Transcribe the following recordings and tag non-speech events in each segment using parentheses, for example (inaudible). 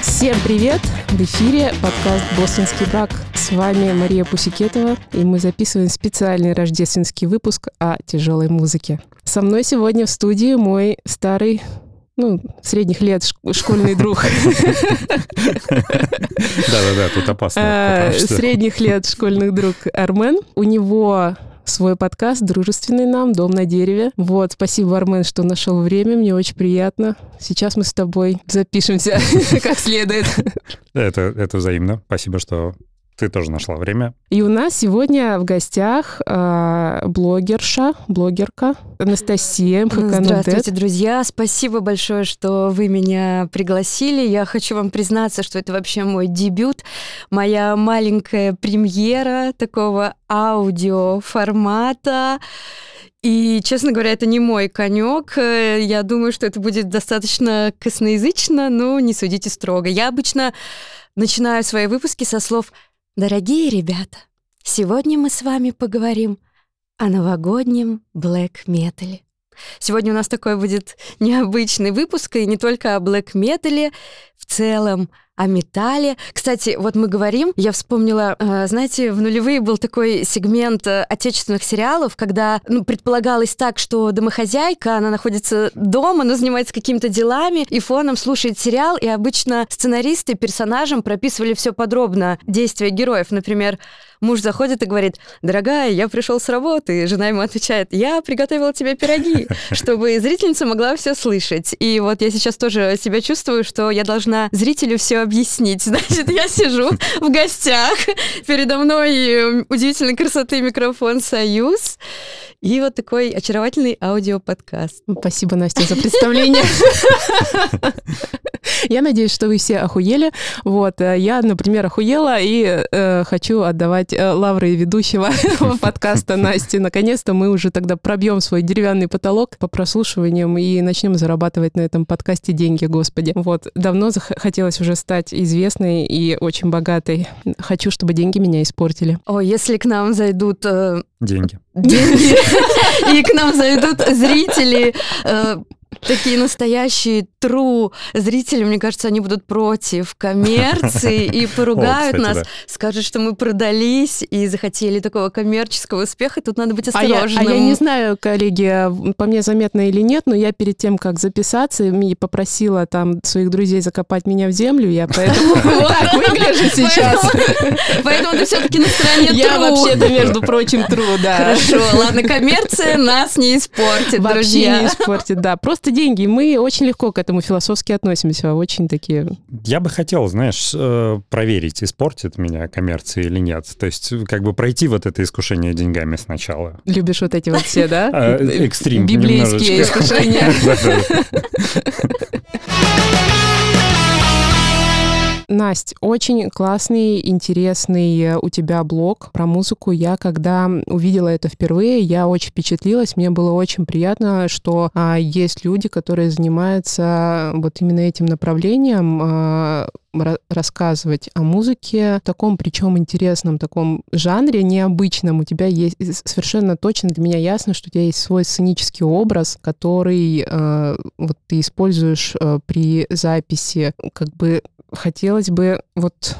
Всем привет! В эфире подкаст «Бостонский брак». С вами Мария Пусикетова, и мы записываем специальный рождественский выпуск о тяжелой музыке. Со мной сегодня в студии мой старый ну, средних лет школьный друг. Да-да-да, тут опасно. Э, средних лет школьных друг Армен. У него свой подкаст, дружественный нам, «Дом на дереве». Вот, спасибо, Армен, что нашел время, мне очень приятно. Сейчас мы с тобой запишемся (laughs) как следует. Это, это взаимно. Спасибо, что ты тоже нашла время. И у нас сегодня в гостях э, блогерша, блогерка Анастасия МХК Здравствуйте, друзья. Спасибо большое, что вы меня пригласили. Я хочу вам признаться, что это вообще мой дебют, моя маленькая премьера такого аудиоформата. И, честно говоря, это не мой конек. Я думаю, что это будет достаточно косноязычно, но не судите строго. Я обычно начинаю свои выпуски со слов Дорогие ребята, сегодня мы с вами поговорим о новогоднем блэк-метале. Сегодня у нас такой будет необычный выпуск, и не только о блэк-метале, в целом о металле. Кстати, вот мы говорим, я вспомнила, э, знаете, в нулевые был такой сегмент э, отечественных сериалов, когда ну, предполагалось так, что домохозяйка, она находится дома, но занимается какими-то делами, и фоном слушает сериал, и обычно сценаристы персонажам прописывали все подробно, действия героев. Например, Муж заходит и говорит, дорогая, я пришел с работы. И жена ему отвечает, я приготовила тебе пироги, (laughs) чтобы зрительница могла все слышать. И вот я сейчас тоже себя чувствую, что я должна зрителю все объяснить. (laughs) Значит, я сижу в гостях, передо мной удивительной красоты микрофон «Союз», и вот такой очаровательный аудиоподкаст. Спасибо, Настя, за представление. (laughs) Я надеюсь, что вы все охуели. Вот, э, я, например, охуела и э, хочу отдавать э, лавры ведущего (laughs) подкаста Насти. Наконец-то мы уже тогда пробьем свой деревянный потолок по прослушиваниям и начнем зарабатывать на этом подкасте деньги, господи. Вот, давно хотелось уже стать известной и очень богатой. Хочу, чтобы деньги меня испортили. О, если к нам зайдут... Э... Деньги. Деньги. (laughs) И к нам зайдут зрители, э, такие настоящие true зрители, мне кажется, они будут против коммерции и (laughs) поругают нас, скажут, что мы продались и захотели такого коммерческого успеха. Тут надо быть осторожным. А я, а я не знаю, коллеги, по мне заметно или нет, но я перед тем, как записаться, мне попросила там своих друзей закопать меня в землю, я поэтому (laughs) так выгляжу сейчас. (laughs) Поэтому ты все-таки на стороне true. Я вообще-то, между прочим, true, да. Хорошо, ладно, коммерция нас не испортит, друзья. Вообще не испортит, да. Просто деньги. Мы очень легко к этому философски относимся, очень такие... Я бы хотел, знаешь, э, проверить, испортит меня коммерция или нет. То есть как бы пройти вот это искушение деньгами сначала. Любишь вот эти вот все, да? (laughs) А, экстрим. Библейские искушения. (laughs) (laughs) Настя, очень классный, интересный э, у тебя блог про музыку. Я, когда увидела это впервые, я очень впечатлилась. Мне было очень приятно, что а, есть люди, которые занимаются вот именно этим направлением, а, рассказывать о музыке в таком, причем интересном таком жанре, необычном. У тебя есть совершенно точно для меня ясно, что у тебя есть свой сценический образ, который э, вот ты используешь э, при записи. Как бы хотелось бы вот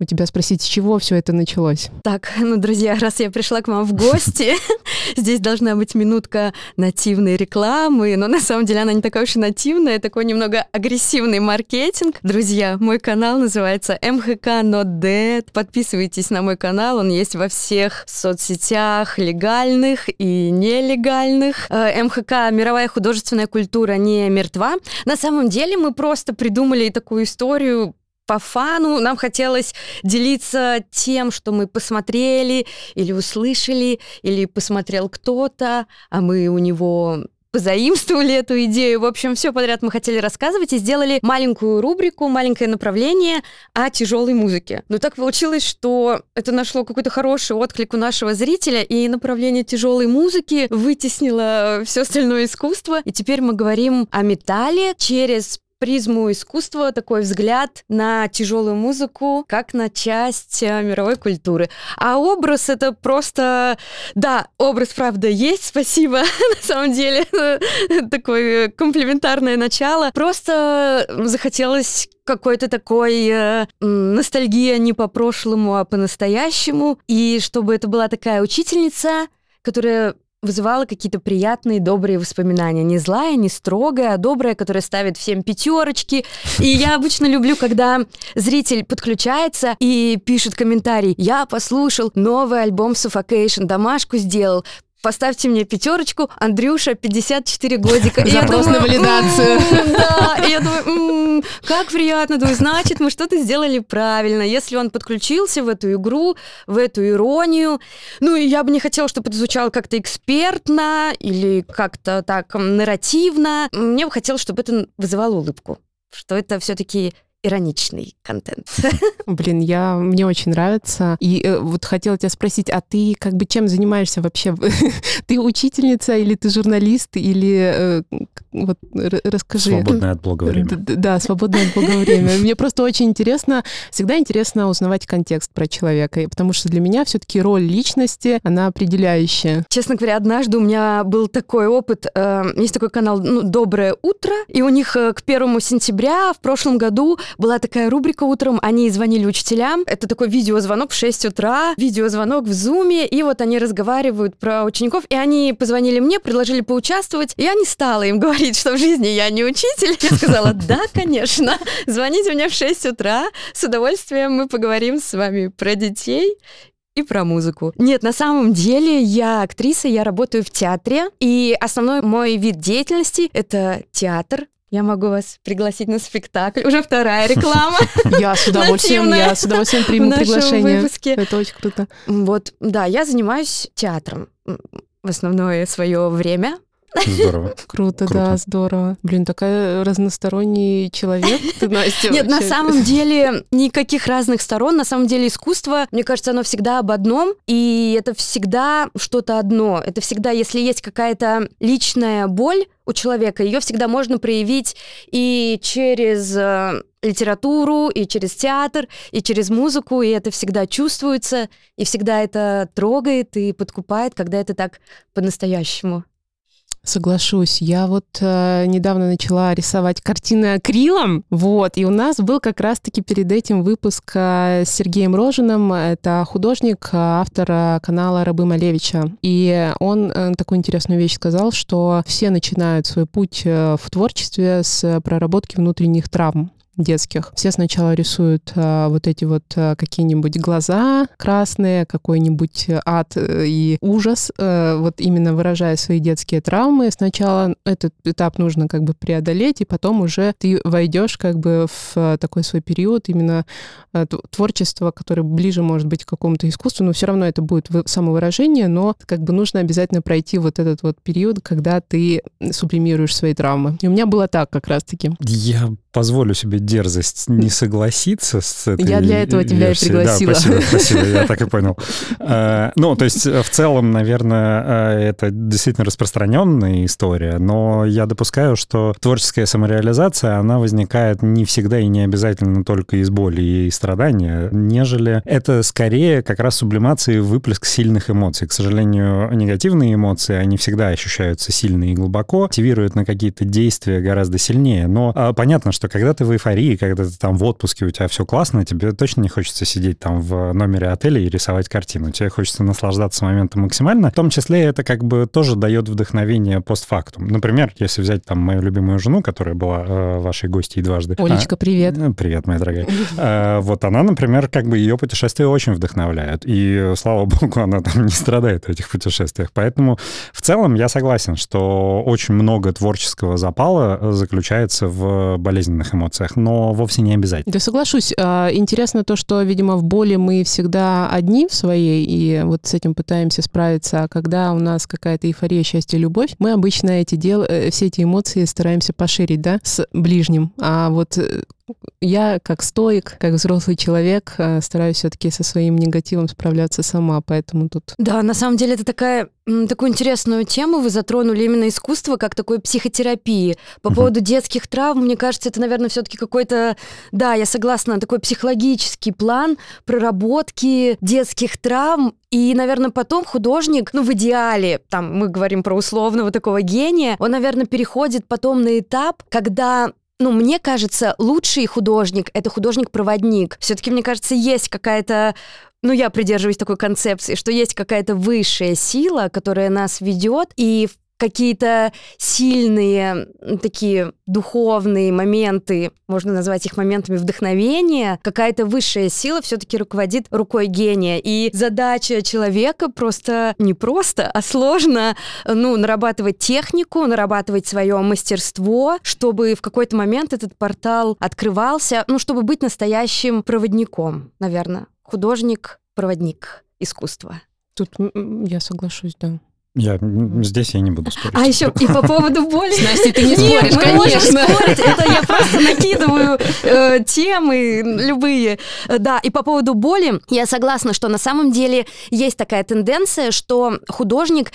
у тебя спросить, с чего все это началось? Так, (laughs) ну, друзья, раз я пришла к вам в гости, (laughs) здесь должна быть минутка нативной рекламы, но на самом деле она не такая уж и нативная, такой немного агрессивный маркетинг. Друзья, мой канал называется МХК Not Dead. Подписывайтесь на мой канал, он есть во всех соцсетях, легальных и нелегальных. Э, МХК «Мировая художественная культура не мертва». На самом деле мы просто придумали такую историю по фану. Нам хотелось делиться тем, что мы посмотрели или услышали, или посмотрел кто-то, а мы у него позаимствовали (laughs) эту идею. В общем, все подряд мы хотели рассказывать и сделали маленькую рубрику, маленькое направление о тяжелой музыке. Но так получилось, что это нашло какой-то хороший отклик у нашего зрителя, и направление тяжелой музыки вытеснило все остальное искусство. И теперь мы говорим о металле через призму искусства такой взгляд на тяжелую музыку, как на часть э, мировой культуры. А образ это просто... Да, образ, правда, есть, спасибо, (laughs) на самом деле, (laughs) такое комплиментарное начало. Просто захотелось какой-то такой э, ностальгия не по прошлому, а по настоящему. И чтобы это была такая учительница, которая вызывала какие-то приятные, добрые воспоминания. Не злая, не строгая, а добрая, которая ставит всем пятерочки. И я обычно люблю, когда зритель подключается и пишет комментарий. Я послушал новый альбом Suffocation, домашку сделал, поставьте мне пятерочку, Андрюша, 54 годика. Запрос на валидацию. Да, и я думаю, как приятно, думаю, значит, мы что-то сделали правильно. Если он подключился в эту игру, в эту иронию, ну, и я бы не хотела, чтобы это звучало как-то экспертно или как-то так нарративно. Мне бы хотелось, чтобы это вызывало улыбку что это все-таки ироничный контент. (laughs) Блин, я, мне очень нравится. И э, вот хотела тебя спросить, а ты как бы чем занимаешься вообще? (laughs) ты учительница или ты журналист? Или э, вот расскажи. Свободное от блога время. Да, свободное от блога время. (laughs) Мне просто очень интересно, всегда интересно узнавать контекст про человека, потому что для меня все-таки роль личности, она определяющая. Честно говоря, однажды у меня был такой опыт. Э, есть такой канал ну, «Доброе утро», и у них э, к первому сентября в прошлом году была такая рубрика утром, они звонили учителям. Это такой видеозвонок в 6 утра, видеозвонок в зуме, и вот они разговаривают про учеников, и они позвонили мне, предложили поучаствовать, и я не стала им говорить, что в жизни я не учитель. Я сказала, (laughs) да, конечно, звоните мне в 6 утра, с удовольствием мы поговорим с вами про детей и про музыку. Нет, на самом деле я актриса, я работаю в театре, и основной мой вид деятельности — это театр, я могу вас пригласить на спектакль. Уже вторая реклама. (laughs) Я с удовольствием, я с удовольствием приму приглашение. Выпуске. Это очень круто. Вот, да, я занимаюсь театром в основное свое время. Здорово. Круто, (laughs) Круто, да, здорово. Блин, такая разносторонний человек (laughs) ты, Настя. Нет, на самом деле никаких разных сторон. На самом деле искусство, мне кажется, оно всегда об одном, и это всегда что-то одно. Это всегда, если есть какая-то личная боль у человека, ее всегда можно проявить и через э, литературу, и через театр, и через музыку, и это всегда чувствуется, и всегда это трогает и подкупает, когда это так по-настоящему. Соглашусь. Я вот э, недавно начала рисовать картины акрилом, вот, и у нас был как раз-таки перед этим выпуск э, с Сергеем Рожиным. Это художник, автор канала Рабы Малевича. И он э, такую интересную вещь сказал, что все начинают свой путь э, в творчестве с проработки внутренних травм детских. Все сначала рисуют а, вот эти вот а, какие-нибудь глаза красные, какой-нибудь ад э, и ужас, а, вот именно выражая свои детские травмы. Сначала этот этап нужно как бы преодолеть, и потом уже ты войдешь как бы в такой свой период именно творчества, который ближе, может быть, к какому-то искусству, но все равно это будет самовыражение, но как бы нужно обязательно пройти вот этот вот период, когда ты сублимируешь свои травмы. И у меня было так как раз-таки. Я позволю себе дерзость не согласиться с этой Я для этого тебя и пригласила. Да, спасибо, (laughs) спасибо, я так и понял. Э, ну, то есть в целом, наверное, э, это действительно распространенная история, но я допускаю, что творческая самореализация, она возникает не всегда и не обязательно только из боли и страдания, нежели это скорее как раз сублимация и выплеск сильных эмоций. К сожалению, негативные эмоции, они всегда ощущаются сильно и глубоко, активируют на какие-то действия гораздо сильнее. Но а, понятно, что когда ты в эйфории, когда ты там в отпуске, у тебя все классно, тебе точно не хочется сидеть там в номере отеля и рисовать картину. Тебе хочется наслаждаться моментом максимально. В том числе это как бы тоже дает вдохновение постфактум. Например, если взять там мою любимую жену, которая была э, вашей гостьей дважды. Олечка, привет. А, привет, моя дорогая. А, вот она, например, как бы ее путешествия очень вдохновляют. И, слава (laughs) богу, она там не страдает в этих путешествиях. Поэтому в целом я согласен, что очень много творческого запала заключается в болезненных эмоциях, но вовсе не обязательно. Да соглашусь. А, интересно то, что, видимо, в боли мы всегда одни в своей, и вот с этим пытаемся справиться. А когда у нас какая-то эйфория, счастье, любовь, мы обычно эти дел, э, все эти эмоции стараемся поширить, да, с ближним. А вот э, я, как стоик, как взрослый человек, э, стараюсь все-таки со своим негативом справляться сама, поэтому тут... Да, на самом деле это такая, такую интересную тему вы затронули именно искусство как такой психотерапии. По поводу детских травм, мне кажется, это, наверное, все-таки какой-то, да, я согласна, такой психологический план проработки детских травм и, наверное, потом художник, ну, в идеале, там мы говорим про условного такого гения, он, наверное, переходит потом на этап, когда ну, мне кажется, лучший художник — это художник-проводник. Все-таки, мне кажется, есть какая-то ну, я придерживаюсь такой концепции, что есть какая-то высшая сила, которая нас ведет, и в какие-то сильные такие духовные моменты, можно назвать их моментами вдохновения, какая-то высшая сила все-таки руководит рукой гения. И задача человека просто не просто, а сложно, ну, нарабатывать технику, нарабатывать свое мастерство, чтобы в какой-то момент этот портал открывался, ну, чтобы быть настоящим проводником, наверное. Художник-проводник искусства. Тут я соглашусь, да. Я здесь я не буду спорить. А еще и по поводу боли. Настя, ты не споришь, Нет, конечно. спорить. Это я просто накидываю э, темы любые. Да, и по поводу боли я согласна, что на самом деле есть такая тенденция, что художник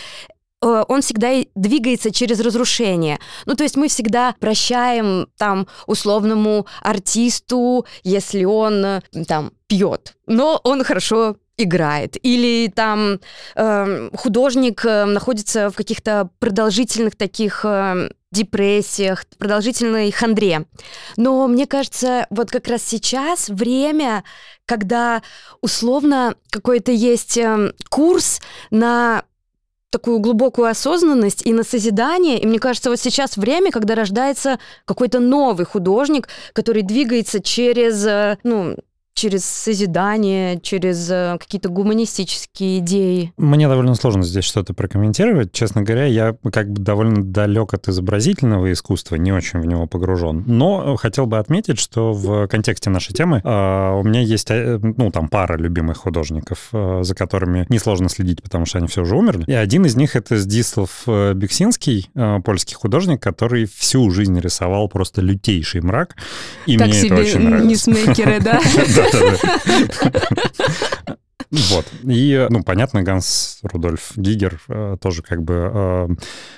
э, он всегда двигается через разрушение. Ну, то есть мы всегда прощаем там условному артисту, если он э, там пьет, но он хорошо играет, или там э, художник э, находится в каких-то продолжительных таких э, депрессиях, продолжительной хандре. Но мне кажется, вот как раз сейчас время, когда условно какой-то есть э, курс на такую глубокую осознанность и на созидание. И мне кажется, вот сейчас время, когда рождается какой-то новый художник, который двигается через, э, ну, через созидание, через э, какие-то гуманистические идеи? Мне довольно сложно здесь что-то прокомментировать. Честно говоря, я как бы довольно далек от изобразительного искусства, не очень в него погружен. Но хотел бы отметить, что в контексте нашей темы э, у меня есть, э, ну, там, пара любимых художников, э, за которыми несложно следить, потому что они все уже умерли. И один из них — это Здислав э, Бексинский, э, польский художник, который всю жизнь рисовал просто лютейший мрак. И так мне себе это очень нравится. ньюсмейкеры, да? (laughs) ったね Вот. И, ну, понятно, Ганс Рудольф Гигер э, тоже как бы э,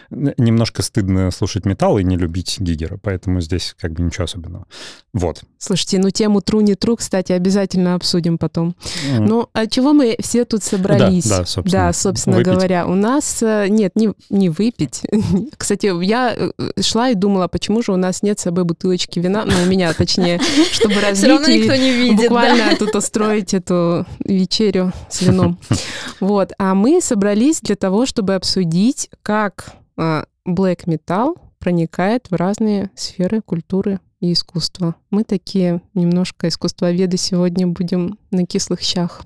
немножко стыдно слушать металл и не любить Гигера, поэтому здесь как бы ничего особенного. Вот. Слушайте, ну тему тру не тру, кстати, обязательно обсудим потом. Mm. Ну, а чего мы все тут собрались? Да, да собственно. Да, собственно выпить. говоря, у нас э, нет, не, не выпить. (laughs) Кстати, я шла и думала, почему же у нас нет с собой бутылочки вина, ну, у меня, точнее, чтобы развить и буквально тут устроить эту вечерю с вином. (laughs) Вот. А мы собрались для того, чтобы обсудить, как а, Black Metal проникает в разные сферы культуры и искусства. Мы такие немножко искусствоведы сегодня будем на кислых щах.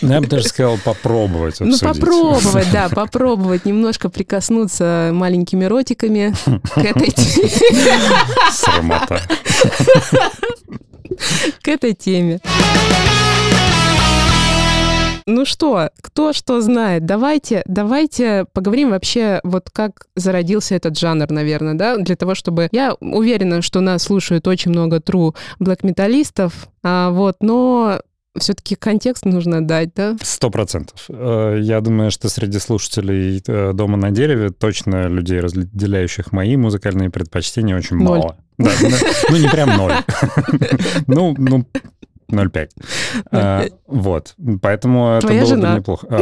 Ну, я бы даже сказал попробовать обсудить. Ну, попробовать, да, (laughs) попробовать немножко прикоснуться маленькими ротиками к этой Срамота. (laughs) К этой теме. Ну что, кто что знает? Давайте, давайте поговорим вообще, вот как зародился этот жанр, наверное, да, для того, чтобы... Я уверена, что нас слушают очень много true блэк-металлистов, а, вот, но все-таки контекст нужно дать, да? Сто процентов. Э, я думаю, что среди слушателей э, «Дома на дереве» точно людей, разделяющих мои музыкальные предпочтения, очень Ноль. мало. Да, ну, ну, не прям ноль. (laughs) Ну, ну, 0,5. А, вот. Поэтому Твоя это было жена. бы неплохо. А,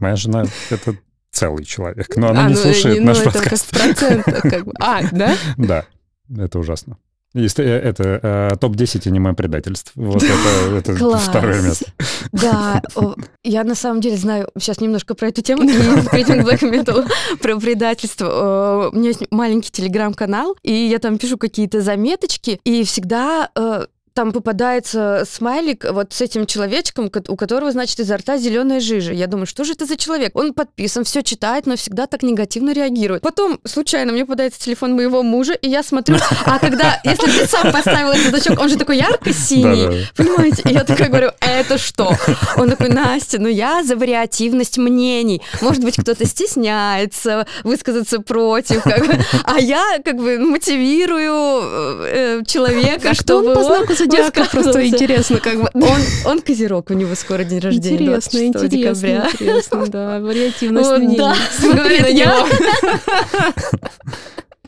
моя жена — это целый человек, но она А, не ну, слушает ну, наш это подкаст. как как бы. А, (laughs) да? Да, это ужасно. Э, это э, топ-10 аниме-предательств. Вот это, это (laughs) Класс. второе место. (laughs) Да, я на самом деле знаю сейчас немножко про эту тему, перейдем к Black Metal, про предательство. У меня есть маленький телеграм-канал, и я там пишу какие-то заметочки, и всегда э, там попадается смайлик вот с этим человечком, у которого, значит, изо рта зеленая жижа. Я думаю, что же это за человек? Он подписан, все читает, но всегда так негативно реагирует. Потом, случайно, мне попадается телефон моего мужа, и я смотрю, а когда, (laughs) если ты сам поставил этот значок, он же такой ярко-синий, понимаете? И я такая говорю, это что? Он такой, Настя, ну я за вариативность мнений. Может быть, кто-то стесняется высказаться против, как бы, а я как бы мотивирую э, человека, а чтобы он по знаку зодиака просто интересно, как бы. Он, он козерог, у него скоро день рождения, Интересно, интересно, декабря. интересно, да, вариативность Вот, мнений. да, Смотри на него.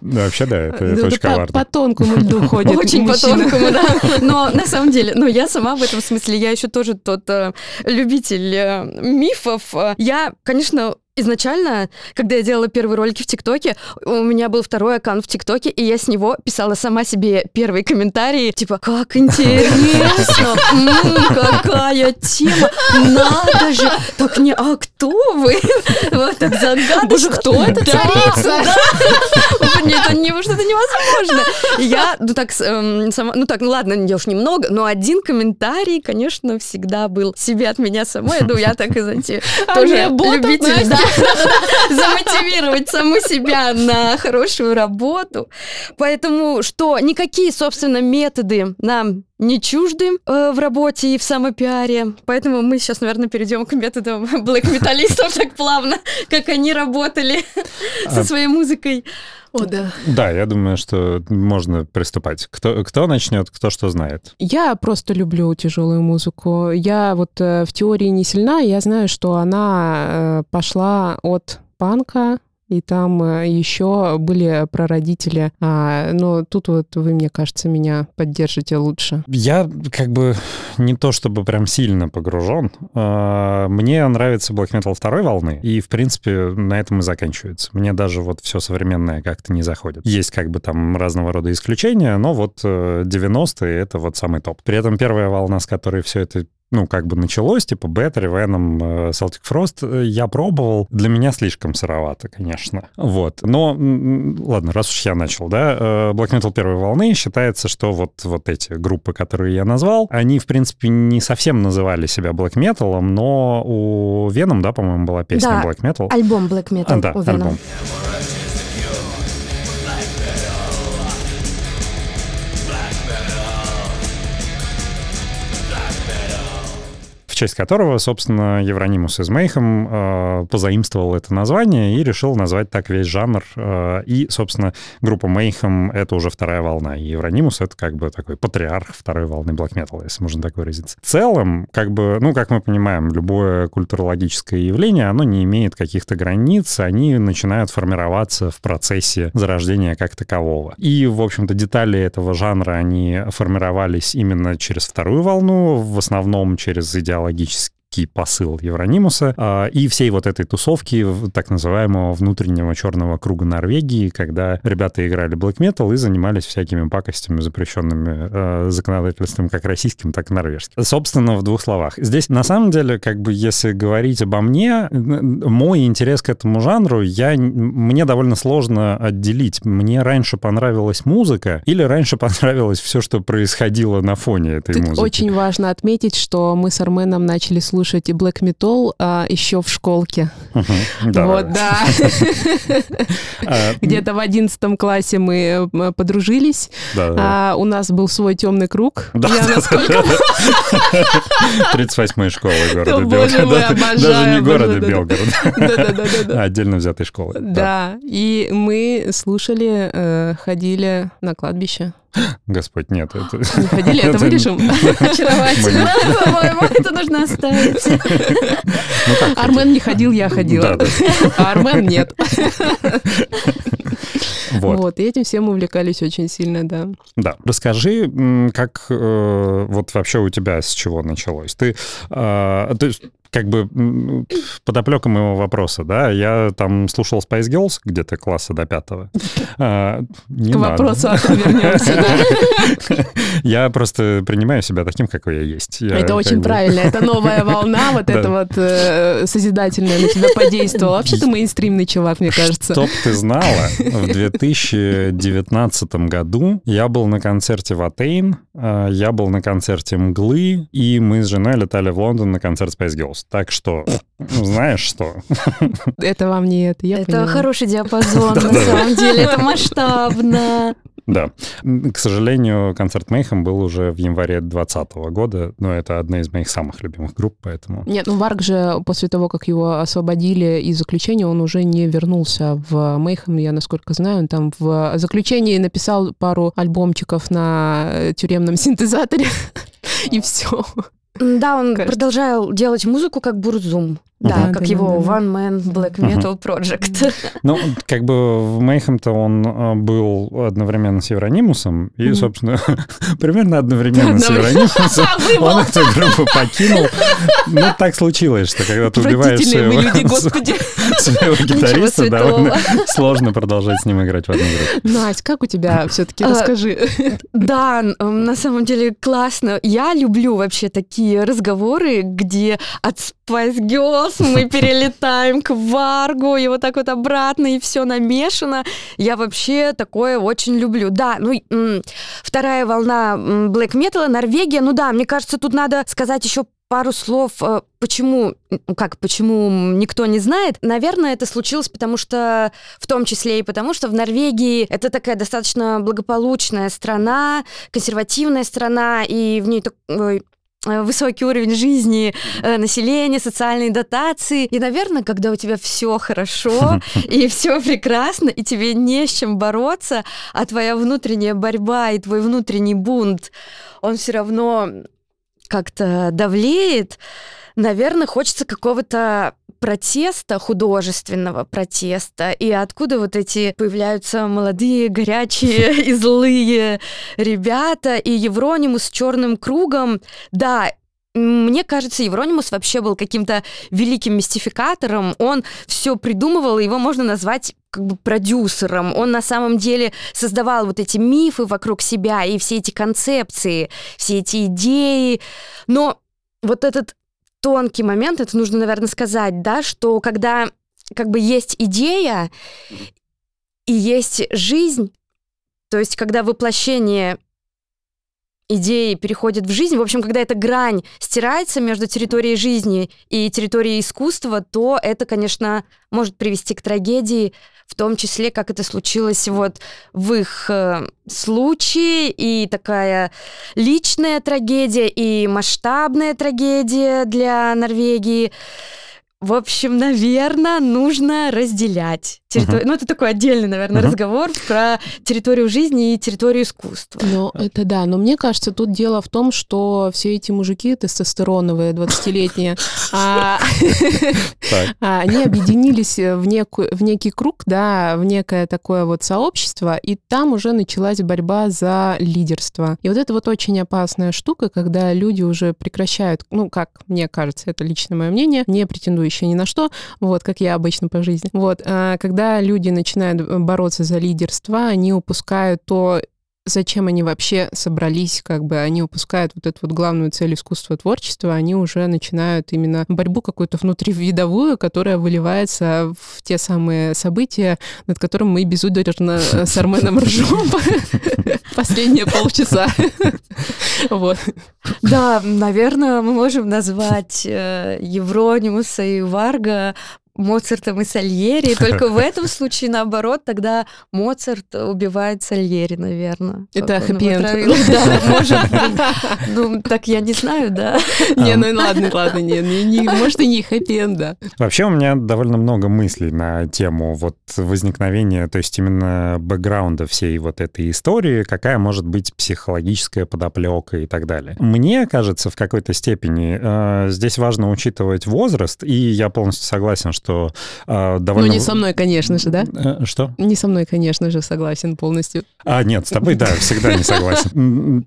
Да, вообще, да, это, это Ну, очень по- коварно. По тонкому льду (laughs) ходит Очень по тонкому, да. Но (laughs) на самом деле, ну, я сама в этом смысле, я еще тоже тот э, любитель э, мифов. Э, Я, конечно, изначально, когда я делала первые ролики в ТикТоке, у меня был второй аккаунт в ТикТоке, и я с него писала сама себе первые комментарии, типа, как интересно, какая тема, надо же, так не, а кто вы? Вот так загадочно. Боже, кто это царица? Нет, это не- что-то невозможно. И я, ну так, эм, сама, ну так, ну ладно, я уж немного, но один комментарий, конечно, всегда был себе от меня самой. Ну, я так знаете, тоже Авиаботов, любитель, да, замотивировать саму себя на хорошую работу. Поэтому, что никакие, собственно, методы нам не чужды э, в работе и в самопиаре. Поэтому мы сейчас, наверное, перейдем к методам (laughs) блэк-металлистов так плавно, как они работали (laughs) со А- своей музыкой. О, да. Да, я думаю, что можно приступать. Кто, кто начнет, кто что знает. Я просто люблю тяжелую музыку. Я вот э, в теории не сильна, я знаю, что она э, пошла от панка, и там э, еще были прародители. А, но тут вот вы, мне кажется, меня поддержите лучше. Я как бы не то чтобы прям сильно погружен. А, Мне нравится black metal второй волны, и, в принципе, на этом и заканчивается. Мне даже вот все современное как-то не заходит. Есть как бы там разного рода исключения, но вот э, 90-е — это вот самый топ. При этом первая волна, с которой все это ну, как бы началось, типа Battery, Venom, э, Celtic Frost, э, я пробовал. Для меня слишком сыровато, конечно. Вот. Но, ладно, раз уж я начал, да, э, Black Metal первой волны считается, что вот, вот эти группы, которые я назвал, они, в принципе, не совсем называли себя Black Metal, но у Venom, да, по-моему, была песня Да. Black Metal. Альбом Black Metal А, да, у Venom. альбом. Честь которого, собственно, Евронимус из Мейхем э, позаимствовал это название и решил назвать так весь жанр. Э, и, собственно, группа Мейхем — это уже вторая волна, и Евронимус — это как бы такой патриарх второй волны Metal, если можно так выразиться. В целом, как бы, ну, как мы понимаем, любое культурологическое явление, оно не имеет каких-то границ, они начинают формироваться в процессе зарождения как такового. И, в общем-то, детали этого жанра, они формировались именно через вторую волну, в основном через технологически идеологический посыл Евронимуса а, и всей вот этой тусовки так называемого внутреннего черного круга Норвегии, когда ребята играли black metal и занимались всякими пакостями, запрещенными э, законодательством как российским, так и норвежским. Собственно, в двух словах. Здесь, на самом деле, как бы, если говорить обо мне, мой интерес к этому жанру, я, мне довольно сложно отделить. Мне раньше понравилась музыка или раньше (laughs) понравилось все, что происходило на фоне этой Тут музыки. очень важно отметить, что мы с Арменом начали слушать и Black Metal а, еще в школке. Вот, да. (laughs) А, Где-то в одиннадцатом классе мы подружились. А, у нас был свой темный круг. Я насколько 38-я школа города Да, боже Белгород. мой, Да, обожаю, Даже не города обожаю, да. Белгород, Да-да-да-да. а отдельно взятой школы. Да, и мы слушали, э, ходили на кладбище. Господь, нет. Это... (laughs) Ходили, это вырежем. (laughs) Очаровательно, по-моему, это нужно оставить. (laughs) Ну? Армен не ходил, я ходила. А Армен нет. Вот. Вот, и этим всем увлекались очень сильно, да. Да. Расскажи, как э, вот вообще у тебя с чего началось? Ты, э, то есть, как бы подоплека моего вопроса, да, я там слушал Spice Girls где-то класса до пятого. (laughs) А, не К вопросу вернемся, (laughs) Я просто принимаю себя таким, какой я есть. Это очень правильно, это новая волна, (laughs) вот это вот э, созидательная на тебя подействовала. Вообще ты мейнстримный чувак, мне кажется. Чтоб ты знала, в 2019 году я был на концерте в Атейн, а, я был на концерте Мглы, и мы с женой летали в Лондон на концерт Spice Girls. Так что, ну, знаешь что? (laughs) Это вам не это, я Это хороший диапазон, (laughs) на самом деле, это масштабно. Да. К сожалению, концерт Мейхем был уже в январе 2020 года, но это одна из моих самых любимых групп, поэтому... Нет, ну Варк же после того, как его освободили из заключения, он уже не вернулся в Мейхем, я насколько знаю, он там в заключении написал пару альбомчиков на тюремном синтезаторе, (laughs) и все. Да, он продолжал делать музыку как Бурзум. Да, да как да, его да, One Man Black Metal Project. Ну, как бы в Мейхем-то он э, был одновременно с Евронимусом, и, собственно, (laughs) примерно одновременно с Евронимусом (laughs) он эту группу покинул. Ну, так случилось, что когда ты убиваешь своего, (laughs) своего гитариста, довольно сложно продолжать с ним играть в одну группу. Настя, как у тебя все-таки? А, Расскажи. Да, на самом деле классно. Я люблю вообще такие разговоры, где от Spice Girls мы перелетаем к Варгу, и вот так вот обратно, и все намешано. Я вообще такое очень люблю. Да, ну, вторая волна Black Metal, Норвегия, ну да, мне кажется, тут надо сказать еще пару слов, э, почему, как, почему никто не знает. Наверное, это случилось, потому что, в том числе и потому, что в Норвегии это такая достаточно благополучная страна, консервативная страна, и в ней такой высокий уровень жизни э, населения, социальные дотации. И, наверное, когда у тебя все хорошо (laughs) и все прекрасно, и тебе не с чем бороться, а твоя внутренняя борьба и твой внутренний бунт, он все равно как-то давлеет, наверное, хочется какого-то протеста, художественного протеста, и откуда вот эти появляются молодые, горячие (laughs) и злые ребята, и Евронимус с черным кругом. Да, мне кажется, Евронимус вообще был каким-то великим мистификатором. Он все придумывал, его можно назвать как бы продюсером. Он на самом деле создавал вот эти мифы вокруг себя и все эти концепции, все эти идеи. Но вот этот тонкий момент, это нужно, наверное, сказать, да, что когда как бы есть идея и есть жизнь, то есть когда воплощение идеи переходит в жизнь, в общем, когда эта грань стирается между территорией жизни и территорией искусства, то это, конечно, может привести к трагедии, в том числе, как это случилось вот в их э, случае, и такая личная трагедия, и масштабная трагедия для Норвегии. В общем, наверное, нужно разделять территорию. Uh-huh. Ну, это такой отдельный, наверное, uh-huh. разговор про территорию жизни и территорию искусства. Ну, это да. Но мне кажется, тут дело в том, что все эти мужики тестостероновые, 20-летние, а, а, они объединились в некий круг, да, в некое такое вот сообщество, и там уже началась борьба за лидерство. И вот это вот очень опасная штука, когда люди уже прекращают, ну, как мне кажется, это личное мое мнение, не претендующие ни на что, вот, как я обычно по жизни. Вот, а, когда когда люди начинают э, бороться за лидерство, они упускают то, зачем они вообще собрались, как бы они упускают вот эту вот главную цель искусства творчества, они уже начинают именно борьбу какую-то внутривидовую, которая выливается в те самые события, над которым мы безудержно э, с Арменом ржем (laughs) последние полчаса. (laughs) Вот. Да, наверное, мы можем назвать э, Евронимуса и Варга Моцартом и Сальери. Только в этом случае, наоборот, тогда Моцарт убивает Сальери, наверное. Это хэппи Да, может. Ну, так я не знаю, да. Не, ну ладно, ладно, не, может и не хэппи да. Вообще у меня довольно много мыслей на тему вот возникновения, то есть именно бэкграунда всей вот этой истории, какая может быть психологическая подоплека и так далее. Мне кажется, в какой-то степени э, здесь важно учитывать возраст, и я полностью согласен, что что э, довольно... Ну, не со мной, конечно же, да? Э, что? Не со мной, конечно же, согласен полностью. А, нет, с тобой, да, всегда не согласен.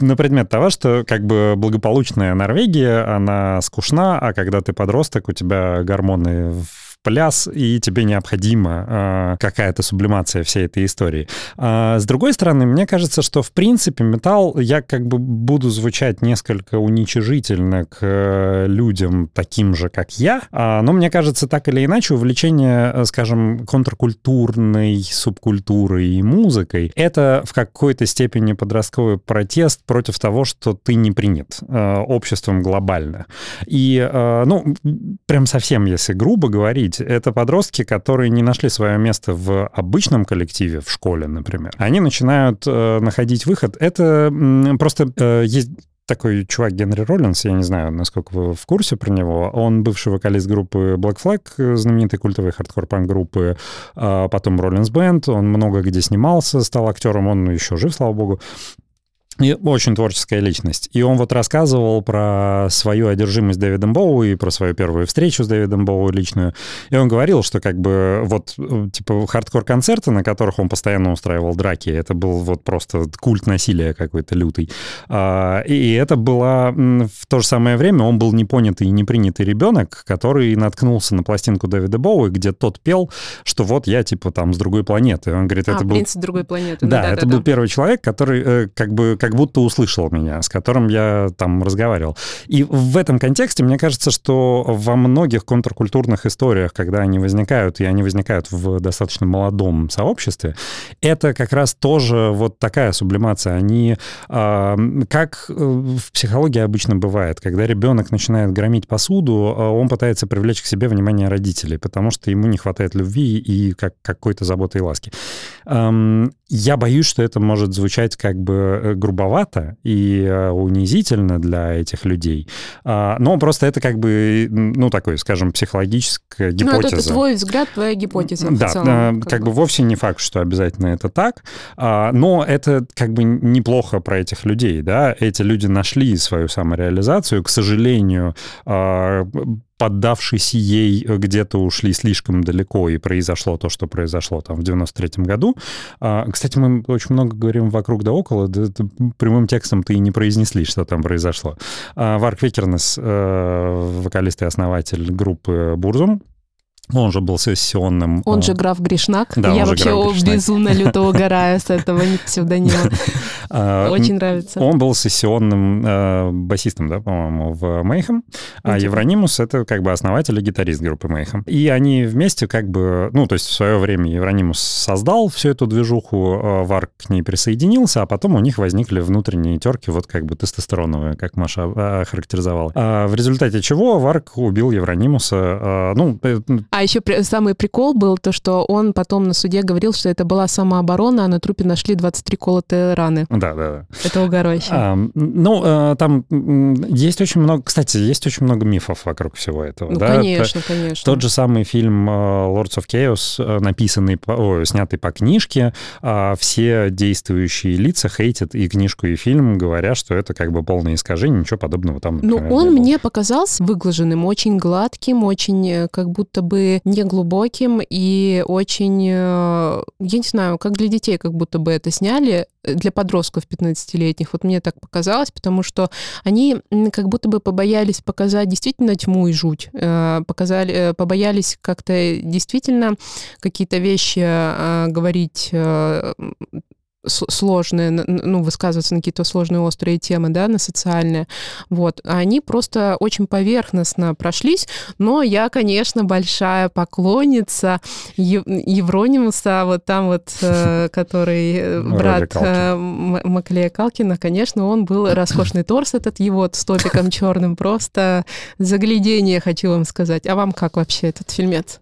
На предмет того, что как бы благополучная Норвегия, она скучна, а когда ты подросток, у тебя гормоны в пляс, и тебе необходима э, какая-то сублимация всей этой истории. А, с другой стороны, мне кажется, что в принципе металл, я как бы буду звучать несколько уничижительно к э, людям таким же, как я, а, но мне кажется, так или иначе, увлечение, э, скажем, контркультурной субкультурой и музыкой, это в какой-то степени подростковый протест против того, что ты не принят э, обществом глобально. И, э, ну, прям совсем, если грубо говорить, ведь это подростки, которые не нашли свое место в обычном коллективе, в школе, например. Они начинают э, находить выход. Это м, просто э, есть такой чувак Генри Роллинс, я не знаю, насколько вы в курсе про него. Он бывший вокалист группы Black Flag, знаменитой культовой хардкор-панк группы, а потом Rollins Band, он много где снимался, стал актером, он еще жив, слава богу. И очень творческая личность. И он вот рассказывал про свою одержимость Дэвидом Боуи, и про свою первую встречу с Дэвидом Боуи личную. И он говорил, что как бы вот типа хардкор-концерты, на которых он постоянно устраивал драки, это был вот просто культ насилия какой-то лютый. А, и это было в то же самое время он был непонятый и непринятый ребенок, который наткнулся на пластинку Дэвида Боуи, где тот пел, что вот я типа там с другой планеты. Он говорит, а, это был... принц другой планеты. Да, ну, да это да, был да. первый человек, который э, как бы как будто услышал меня, с которым я там разговаривал. И в этом контексте мне кажется, что во многих контркультурных историях, когда они возникают, и они возникают в достаточно молодом сообществе, это как раз тоже вот такая сублимация. Они, э, как в психологии обычно бывает, когда ребенок начинает громить посуду, он пытается привлечь к себе внимание родителей, потому что ему не хватает любви и как, какой-то заботы и ласки. Я боюсь, что это может звучать как бы грубовато и э, унизительно для этих людей. А, но просто это как бы, ну, такой, скажем, психологическая гипотеза. Ну, это, это твой взгляд, твоя гипотеза. Да, целом, как, как, как бы. бы вовсе не факт, что обязательно это так, а, но это как бы неплохо про этих людей, да. Эти люди нашли свою самореализацию, к сожалению, а, поддавшись ей, где-то ушли слишком далеко, и произошло то, что произошло там в 93-м году. А, кстати, мы очень много говорим вокруг да около, да, прямым текстом так и не произнесли, что там произошло. А, Варг Викернес, э, вокалист и основатель группы Burzum, он же был сессионным. Он же граф Гришнак. Да, Я вообще безумно люто угораю с этого псевдонима. (laughs) Очень нравится. Он был сессионным э, басистом, да, по-моему, в Мейхем. А Евронимус — это как бы основатель и гитарист группы Мейхем. И они вместе как бы... Ну, то есть в свое время Евронимус создал всю эту движуху, э, Варг к ней присоединился, а потом у них возникли внутренние терки, вот как бы тестостероновые, как Маша характеризовала. А в результате чего Варг убил Евронимуса. Ну, а еще самый прикол был то, что он потом на суде говорил, что это была самооборона, а на трупе нашли 23 колотые раны. Да, да, да. Это угорающе. А, ну, а, там есть очень много... Кстати, есть очень много мифов вокруг всего этого. Ну, да? конечно, это, конечно. Тот же самый фильм Lords of Chaos, написанный, о, снятый по книжке, все действующие лица хейтят и книжку, и фильм, говоря, что это как бы полное искажение, ничего подобного там, Ну, он мне показался выглаженным, очень гладким, очень э, как будто бы не глубоким и очень, э, я не знаю, как для детей как будто бы это сняли, э, для подростков 15-летних. Вот мне так показалось, потому что они как будто бы побоялись показать действительно тьму и жуть, э, показали, побоялись как-то действительно какие-то вещи говорить сложные, ну, высказываться на какие-то сложные острые темы, да, на социальные, вот, они просто очень поверхностно прошлись, но я, конечно, большая поклонница Евронимуса, вот там вот, э, (laughs) который э, брат э, Маклея Калкина, конечно, он был (laughs) роскошный торс этот его с топиком черным, просто заглядение, хочу вам сказать. А вам как вообще этот фильмец?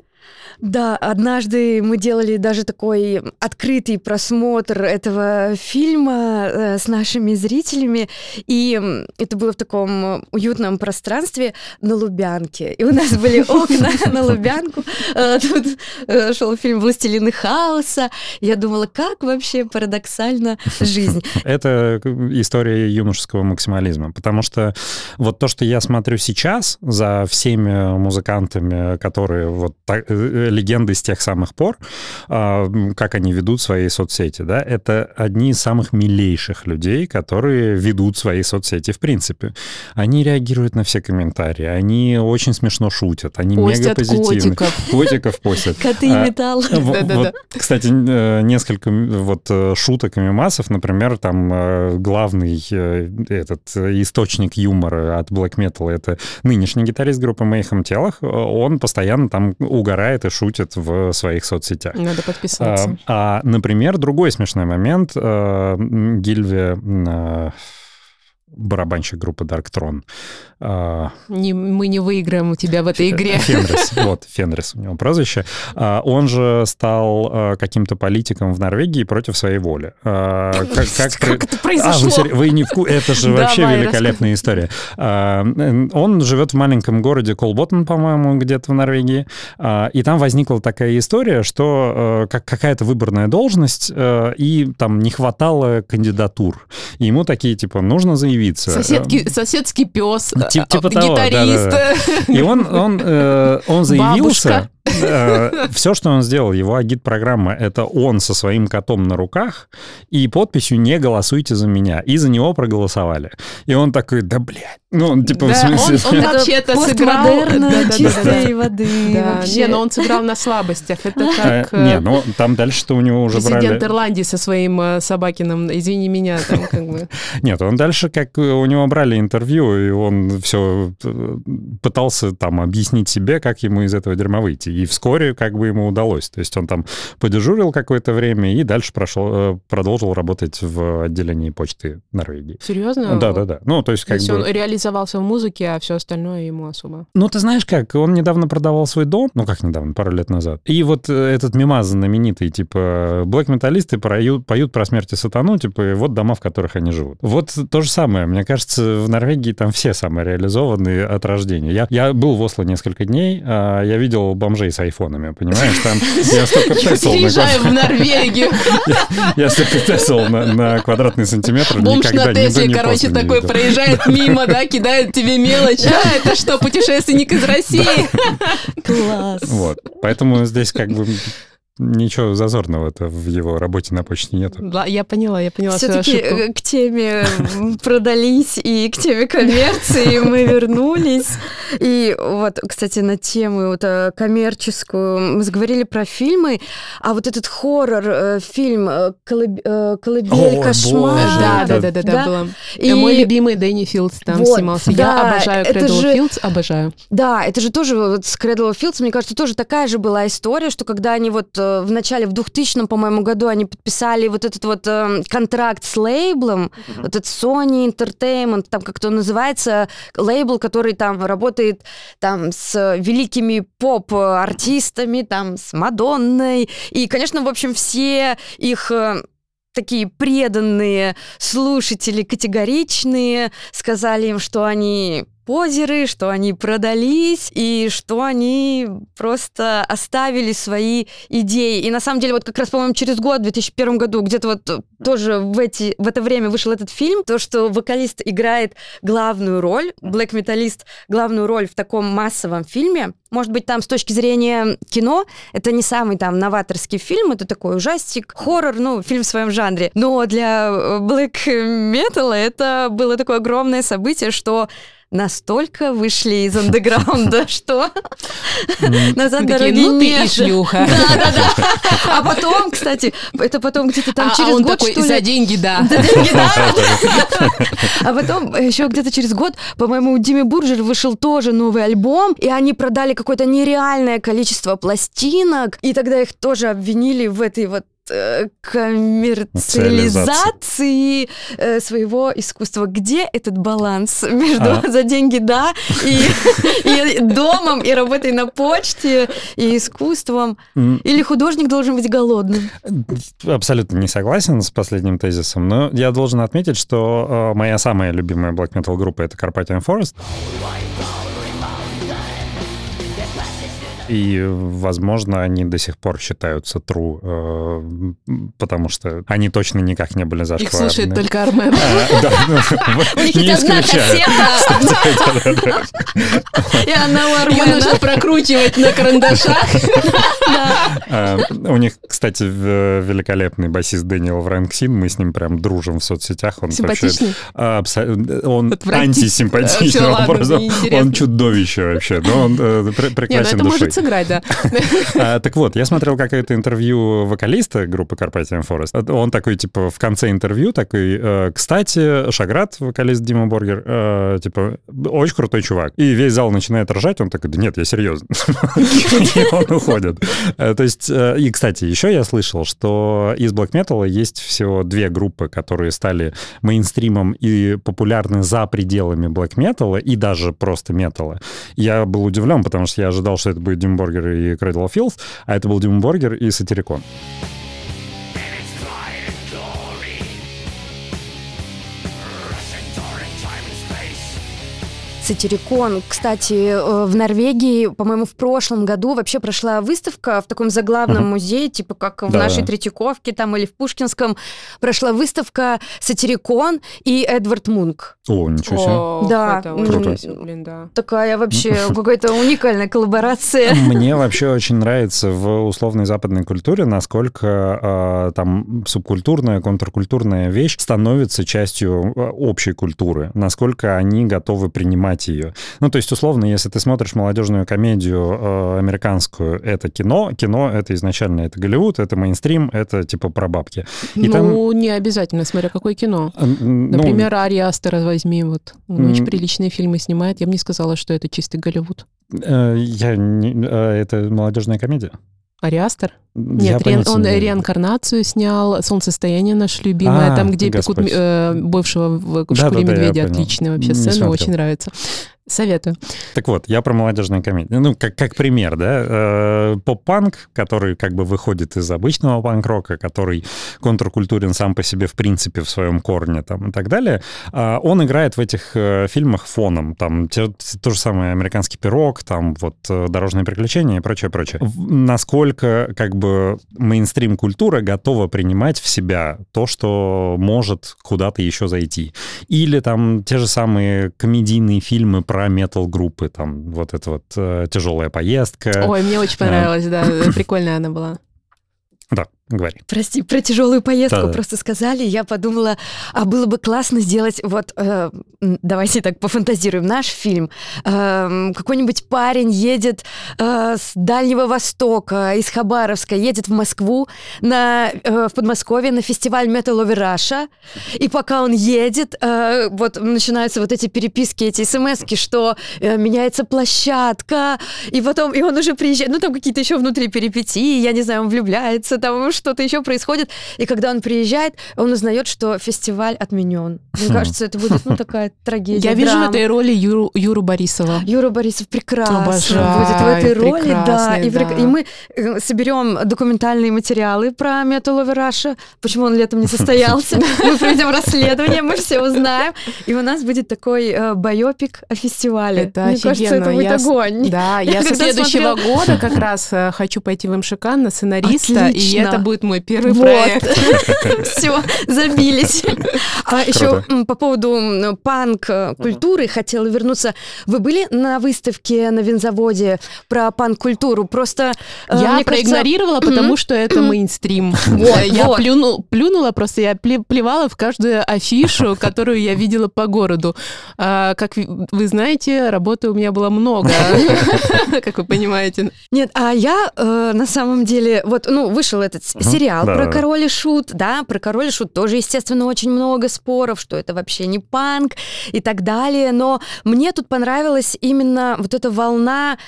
Да, однажды мы делали даже такой открытый просмотр этого фильма э, с нашими зрителями, и это было в таком уютном пространстве на Лубянке. И у нас были (laughs) окна на Лубянку. Э, тут э, шел фильм «Властелины хаоса». Я думала, как вообще парадоксально жизнь. (laughs) Это история юношеского максимализма, потому что вот то, что я смотрю сейчас за всеми музыкантами, которые вот так, легенды с тех самых пор, а, как они ведут свои соцсети, да, это одни из самых милейших людей, которые ведут свои соцсети в принципе. Они реагируют на все комментарии, они очень смешно шутят, они постят мега позитивны. Котиков. Котиков постят. (laughs) Коты и а, металл. (laughs) Кстати, э, несколько вот э, шуток и мемасов, например, там э, главный этот источник юмора от Black Metal это нынешний гитарист группы Mayhem Телах, он постоянно там угорает и шутит в своих соцсетях. Надо подписаться. А, а например, другой смешной момент. Э, Гильве э, барабанщик группы Darktron. А, не, мы не выиграем у тебя в этой игре. Фенрис, (laughs) вот, Фенрис у него прозвище. А, он же стал а, каким-то политиком в Норвегии против своей воли. Как, как, как это произошло? А, вы, вы не в Это же (laughs) вообще великолепная история. Он живет в маленьком городе Колботтен, по-моему, где-то в Норвегии. И там возникла такая история, что как какая-то выборная должность, и там не хватало кандидатур. И ему такие, типа, нужно заявиться. Соседки, соседский пес Тип, типа того, гитарист. Да, да. И он, он, э, он заявился, Бабушка. Э, все, что он сделал, его агит-программа, это он со своим котом на руках и подписью «Не голосуйте за меня». И за него проголосовали. И он такой, да, блядь. Ну, он типа, да, в смысле... Он, он вообще-то сыграл... Да, чистой воды да. Вообще. Не, но он сыграл на слабостях. Это как... А, не, ну, там дальше-то у него уже президент брали... Президент Ирландии со своим э, Собакиным, извини меня, там как бы... (laughs) Нет, он дальше как у него брали интервью, и он все пытался там объяснить себе, как ему из этого дерьма выйти. И вскоре как бы ему удалось. То есть он там подежурил какое-то время и дальше прошел, э, продолжил работать в отделении почты Норвегии. Серьезно? Да, да, да. Ну, то есть как то бы... он реализовался в музыке, а все остальное ему особо. Ну, ты знаешь как, он недавно продавал свой дом, ну, как недавно, пару лет назад. И вот э, этот мимаз знаменитый, типа, блэк-металлисты поют, поют про смерть и сатану, типа, вот дома, в которых они живут. Вот то же самое. Мне кажется, в Норвегии там все самореализованные от рождения. Я, я был в Осло несколько дней, а я видел бомжей с айфонами, понимаешь? Там я столько тесал... Приезжаю в Норвегию. (laughs) Я столько тесал на квадратный сантиметр, никогда на Тесле, короче, такой проезжает (laughs) мимо, да, кидает тебе мелочь. А, это что, путешественник из (laughs) России? Класс. Вот. Поэтому здесь как бы Ничего зазорного-то в его работе на почте нету. Да, я поняла, я поняла Все-таки э, к теме продались и к теме коммерции мы вернулись. И вот, кстати, на тему вот э, коммерческую мы заговорили про фильмы, а вот этот хоррор э, фильм «Колыбель кошмар». Да, да, да, да, да, было. И мой любимый Дэнни Филдс там снимался. Я обожаю Кредл Филдс, обожаю. Да, это же тоже вот с Кредл Филдс, мне кажется, тоже такая же была история, что когда они вот в начале, в 2000, по-моему, году они подписали вот этот вот э, контракт с лейблом, mm-hmm. вот этот Sony Entertainment, там как-то называется, лейбл, который там работает там с великими поп-артистами, там с Мадонной, и, конечно, в общем, все их э, такие преданные слушатели, категоричные, сказали им, что они позеры, что они продались и что они просто оставили свои идеи. И на самом деле вот как раз, по-моему, через год, в 2001 году, где-то вот тоже в, эти, в это время вышел этот фильм, то, что вокалист играет главную роль, блэк-металлист главную роль в таком массовом фильме, может быть, там с точки зрения кино это не самый там новаторский фильм, это такой ужастик, хоррор, ну, фильм в своем жанре. Но для блэк металла это было такое огромное событие, что настолько вышли из андеграунда, (laughs) что назад дороги ну ты и шлюха. Да, да, да. А потом, кстати, это потом где-то там а, через год, такой, за деньги, да. За деньги, (laughs) да. А потом еще где-то через год, по-моему, у Дими Бурджер вышел тоже новый альбом, и они продали какое-то нереальное количество пластинок, и тогда их тоже обвинили в этой вот коммерциализации э, своего искусства. Где этот баланс между а. (laughs) за деньги, да, и, (laughs) и домом, и работой на почте, и искусством? Или художник должен быть голодным? Абсолютно не согласен с последним тезисом, но я должен отметить, что э, моя самая любимая black metal группа — это Carpathian Forest. И, возможно, они до сих пор считаются true, э, потому что они точно никак не были зашкварны. Их слушает только Армен. А, (laughs) у них есть одна кассета. (laughs) (laughs) И она у Армена. Нужно прокручивать на карандашах. А, у них, кстати, великолепный басист Дэниел Фрэнксин. Мы с ним прям дружим в соцсетях. Он Симпатичный? Он антисимпатичный образом. Он чудовище вообще. Но он э, ну прекрасен душой сыграть, да. (laughs) А, так вот, я смотрел какое-то интервью вокалиста группы Carpathian Forest. Он такой, типа, в конце интервью такой, «Э, кстати, Шаград, вокалист Дима Боргер, э, типа, очень крутой чувак. И весь зал начинает ржать, он такой, да нет, я серьезно. (laughs) И он уходит. Э, то есть, и, кстати, еще я слышал, что из Black Metal есть всего две группы, которые стали мейнстримом и популярны за пределами Black Metal и даже просто металла. Я был удивлен, потому что я ожидал, что это будет Дим Боргер и Cradle of Filth, а это был Дим Боргер и Сатирикон. Сатирикон. Кстати, э, в Норвегии, по-моему, в прошлом году вообще прошла выставка в таком заглавном uh-huh. музее, типа как в да, нашей Третьяковке там или в Пушкинском, прошла выставка Сатирикон и Эдвард Мунк. О, ничего себе. О, да. Это Круто. Блин, да. Такая вообще (laughs) какая-то уникальная коллаборация. Мне вообще очень нравится в условной западной культуре, насколько э, там субкультурная, контркультурная вещь становится частью а, общей культуры, насколько они готовы принимать понимать ее. Ну, то есть, условно, если ты смотришь молодежную комедию э, американскую, это кино, кино — это изначально это Голливуд, это мейнстрим, это типа про бабки. И ну, там... не обязательно, смотря какое кино. Ну, Например, Ари Астера возьми, вот. Он очень приличные фильмы снимает. Я бы не сказала, что это чистый Голливуд. Э, я не... Э, это молодежная комедия? Ариастер? Нет, ре, он не реинкарнацию снял, «Солнцестояние» наше любимое, а, там, где Господь. пекут э, бывшего в да, да, медведя. Да, Отличная вообще сцена, очень нравится. Советую. Так вот, я про молодежную комедию. Ну, как, как пример, да, э, поп-панк, который как бы выходит из обычного панк-рока, который контркультурен сам по себе в принципе в своем корне там и так далее, э, он играет в этих э, фильмах фоном. Там те, то же самое «Американский пирог», там вот э, «Дорожные приключения» и прочее, прочее. Насколько как бы мейнстрим-культура готова принимать в себя то, что может куда-то еще зайти. Или там те же самые комедийные фильмы про метал-группы, там вот эта вот э, тяжелая поездка. Ой, мне очень понравилось, да, прикольная она была. Говори. Прости, про тяжелую поездку да. просто сказали. Я подумала, а было бы классно сделать, вот, э, давайте так пофантазируем, наш фильм. Э, какой-нибудь парень едет э, с Дальнего Востока, из Хабаровска, едет в Москву, на, э, в Подмосковье на фестиваль Metal Over Russia, и пока он едет, э, вот начинаются вот эти переписки, эти смс что э, меняется площадка, и потом, и он уже приезжает, ну там какие-то еще внутри перипетии, я не знаю, он влюбляется, там что-то еще происходит. И когда он приезжает, он узнает, что фестиваль отменен. Мне хм. кажется, это будет ну, такая (laughs) трагедия. Я вижу в этой роли Юру, Юру Борисова. Юра Борисов прекрасно Обожаю. будет в этой роли, да. И, да. и мы э, соберем документальные материалы про Metal Over Russia, почему он летом не (laughs) состоялся. Мы проведем расследование, мы все узнаем. И у нас будет такой э, байопик о фестивале. Это Мне кажется, это будет огонь. Да, я (laughs) со следующего года как раз э, хочу пойти в МШК на сценариста, и это будет мой первый вот. проект. (laughs) Все, забились. (laughs) А еще по поводу панк-культуры хотела вернуться. Вы были на выставке на винзаводе про панк-культуру? Просто э, я проигнорировала, потому что это мейнстрим. (laughs) Я плюнула, просто я плевала в каждую афишу, которую я видела по городу. А, как вы знаете, работы у меня было много, как вы понимаете. Нет, а я э, на самом деле, вот, ну, вышел этот uh-huh. сериал да, про да. король и шут, да, про король и шут тоже, естественно, очень много споров, что это вообще не панк и так далее, но мне тут понравилась именно вот эта волна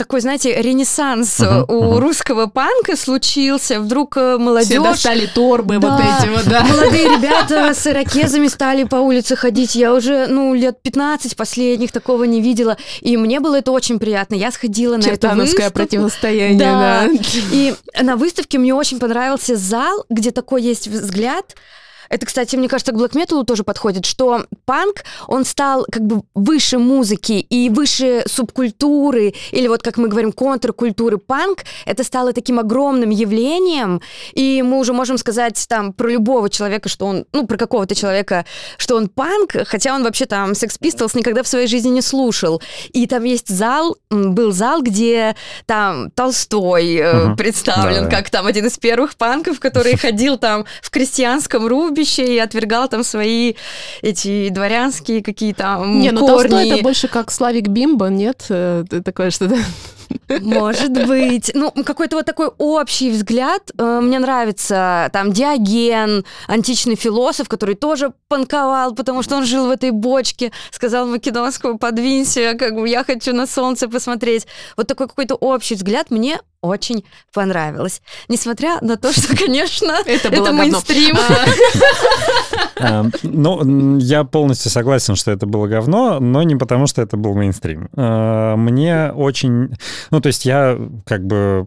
такой, знаете, ренессанс uh-huh, у uh-huh. русского панка случился. Вдруг молодежь... Все достали торбы да, вот эти вот, да. Молодые ребята с ирокезами стали по улице ходить. Я уже, ну, лет 15 последних такого не видела. И мне было это очень приятно. Я сходила на эту выставку. противостояние, да. да. И на выставке мне очень понравился зал, где такой есть взгляд это, кстати, мне кажется, к блэк металу тоже подходит, что панк, он стал как бы выше музыки и выше субкультуры, или вот, как мы говорим, контркультуры. Панк — это стало таким огромным явлением, и мы уже можем сказать там про любого человека, что он, ну, про какого-то человека, что он панк, хотя он вообще там Sex Pistols никогда в своей жизни не слушал. И там есть зал, был зал, где там Толстой uh-huh. представлен, да, как там один из первых панков, который ходил там в крестьянском рубе, кладбище и отвергал там свои эти дворянские какие-то Не, ну Толстой это больше как Славик Бимба, нет? Э, такое что-то... Может быть. Ну, какой-то вот такой общий взгляд. Э, мне нравится там Диоген, античный философ, который тоже панковал, потому что он жил в этой бочке, сказал Македонскому, подвинься, как бы я хочу на солнце посмотреть. Вот такой какой-то общий взгляд мне очень понравилось. Несмотря на то, что, конечно, (laughs) это, это мейнстрим. А. (laughs) Эм, ну, я полностью согласен, что это было говно, но не потому, что это был мейнстрим. Э, мне очень... Ну, то есть я как бы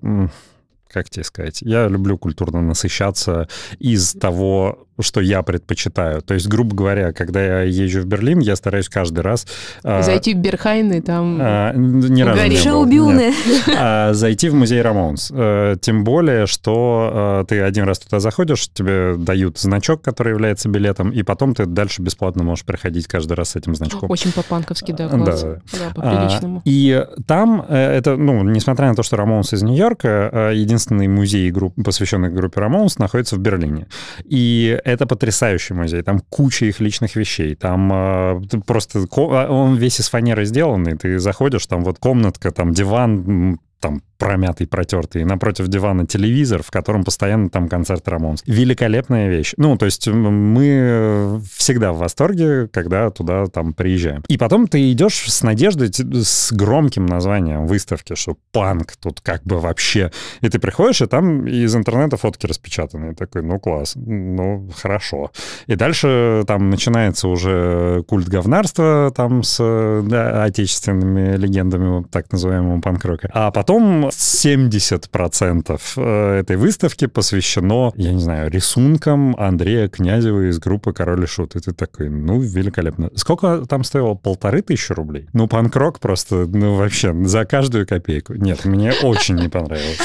как тебе сказать, я люблю культурно насыщаться из того, что я предпочитаю. То есть, грубо говоря, когда я езжу в Берлин, я стараюсь каждый раз... А, зайти в Berghain и там... А, ни разу не был. А, зайти в музей Рамонс. А, тем более, что а, ты один раз туда заходишь, тебе дают значок, который является билетом, и потом ты дальше бесплатно можешь приходить каждый раз с этим значком. Очень по-панковски, да, класс. Да, да по-приличному. А, и там э, это, ну, несмотря на то, что Рамонс из Нью-Йорка, э, единственный музей, групп, посвященный группе Рамонс, находится в Берлине. И это потрясающий музей. Там куча их личных вещей. Там э, просто а, он весь из фанеры сделанный. Ты заходишь, там вот комнатка, там диван, там промятый, протертый, напротив дивана телевизор, в котором постоянно там концерт Рамонс. Великолепная вещь. Ну, то есть мы всегда в восторге, когда туда там приезжаем. И потом ты идешь с надеждой, с громким названием выставки, что панк тут как бы вообще. И ты приходишь, и там из интернета фотки распечатаны. И такой, ну класс, ну хорошо. И дальше там начинается уже культ говнарства там с да, отечественными легендами так называемого панк-рока. А потом 70% э, этой выставки посвящено, я не знаю, рисункам Андрея Князева из группы «Король и Шут». И ты такой, ну, великолепно. Сколько там стоило? Полторы тысячи рублей? Ну, панк-рок просто, ну, вообще, за каждую копейку. Нет, мне очень не понравилось.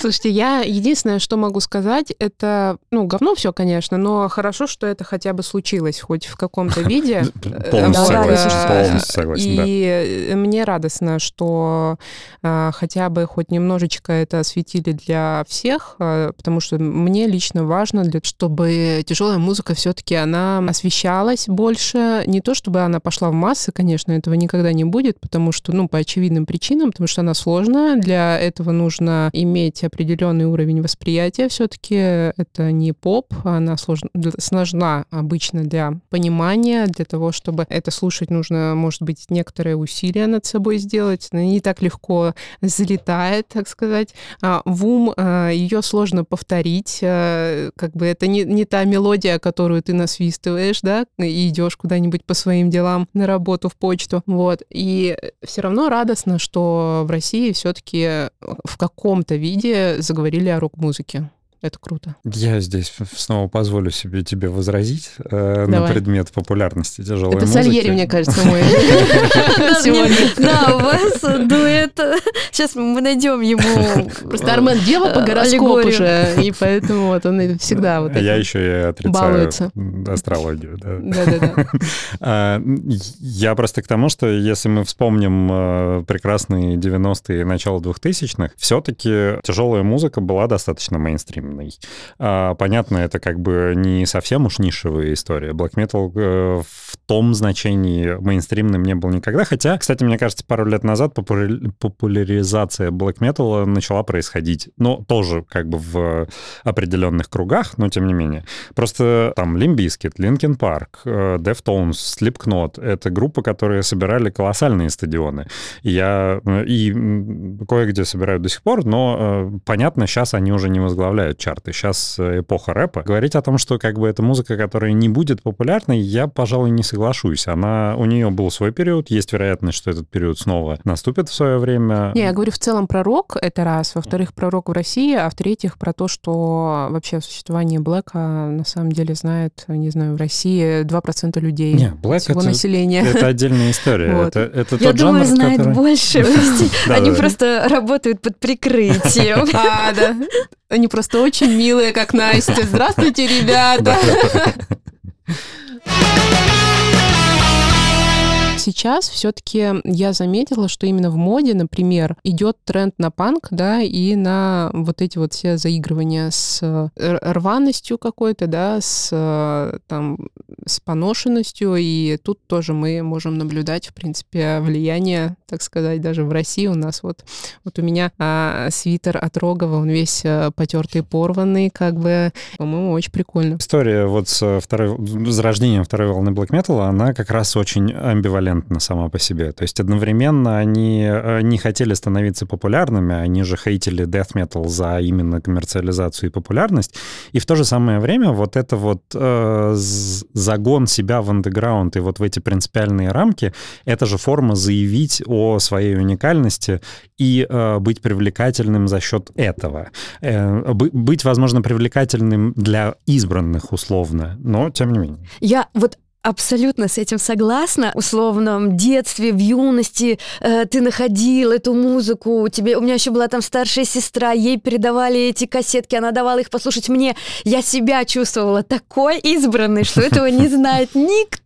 Слушайте, я единственное, что могу сказать, это, ну, говно все, конечно, но хорошо, что это хотя бы случилось хоть в каком-то (laughs) виде. Полностью согласен, И мне радостно, что а, хотя бы хоть немножечко это осветили для всех, а, потому что мне лично важно, для, чтобы тяжелая музыка все-таки она освещалась больше. Не то, чтобы она пошла в массы, конечно, этого никогда не будет, потому что, ну, по очевидным причинам, потому что она сложная. Для этого нужно иметь определенный уровень восприятия. Все-таки это не поп, она сложна, обычно для понимания, для того, чтобы это слушать, нужно, может быть, некоторые усилия над собой сделать. Она не так легко залетает, так сказать, а, в ум. А, Ее сложно повторить. А, как бы это не, не та мелодия, которую ты насвистываешь, да, и идешь куда-нибудь по своим делам на работу, в почту. Вот. И все равно радостно, что в России все-таки в каком-то виде заговорили о рок-музыке. Это круто. Я здесь снова позволю себе тебе возразить э, на предмет популярности тяжелой Это музыки. Это Сальери, мне кажется, мой (laughs) сегодня. (laughs) Да, у вас дуэт. Сейчас мы найдем ему Просто Армен дева по гороскопу уже, и поэтому вот он всегда вот Я еще и отрицаю астрологию. Да-да-да. (laughs) А, я просто к тому, что если мы вспомним э, прекрасные 90-е и начало 2000-х, все-таки тяжелая музыка была достаточно мейнстрим мейнстримный. А, понятно, это как бы не совсем уж нишевая история. Black Metal э, в том значении мейнстримным не был никогда. Хотя, кстати, мне кажется, пару лет назад популяризация Black Metal начала происходить. Но тоже как бы в определенных кругах, но тем не менее. Просто там Limp Bizkit, Linkin Park, э, Deftones, Slipknot — это группы, которые собирали колоссальные стадионы. Я э, и кое-где собирают до сих пор, но понятно, сейчас они уже не возглавляют чарты. Сейчас эпоха рэпа. Говорить о том, что как бы это музыка, которая не будет популярной, я, пожалуй, не соглашусь. Она, у нее был свой период, есть вероятность, что этот период снова наступит в свое время. Не, я говорю в целом про рок, это раз. Во-вторых, про рок в России, а в-третьих, про то, что вообще о существовании Блэка на самом деле знает, не знаю, в России 2% людей не, Black всего это, населения. Это отдельная (laughs) история. Вот. Это, это Я тот думаю, жанр, знает который... больше. (laughs) Они просто работают под прикрытием. (laughs) А, да. Они просто очень милые, как Настя. Здравствуйте, ребята. (laughs) Сейчас все-таки я заметила, что именно в моде, например, идет тренд на панк, да, и на вот эти вот все заигрывания с рваностью какой-то, да, с там с поношенностью, и тут тоже мы можем наблюдать, в принципе, влияние, так сказать, даже в России у нас. Вот вот у меня а, свитер от Рогова, он весь а, потертый, порванный, как бы, по-моему, очень прикольно. История вот с второй, зарождением второй волны Black Metal, она как раз очень амбивалентна амбивалентна сама по себе. То есть одновременно они э, не хотели становиться популярными, они же хейтили death metal за именно коммерциализацию и популярность. И в то же самое время вот это вот э, загон себя в андеграунд и вот в эти принципиальные рамки, это же форма заявить о своей уникальности и э, быть привлекательным за счет этого. Э, быть, возможно, привлекательным для избранных условно, но тем не менее. Я вот Абсолютно с этим согласна. В условном детстве, в юности э, ты находил эту музыку. Тебе, у меня еще была там старшая сестра, ей передавали эти кассетки, она давала их послушать мне. Я себя чувствовала такой избранной, что этого не (laughs) знает никто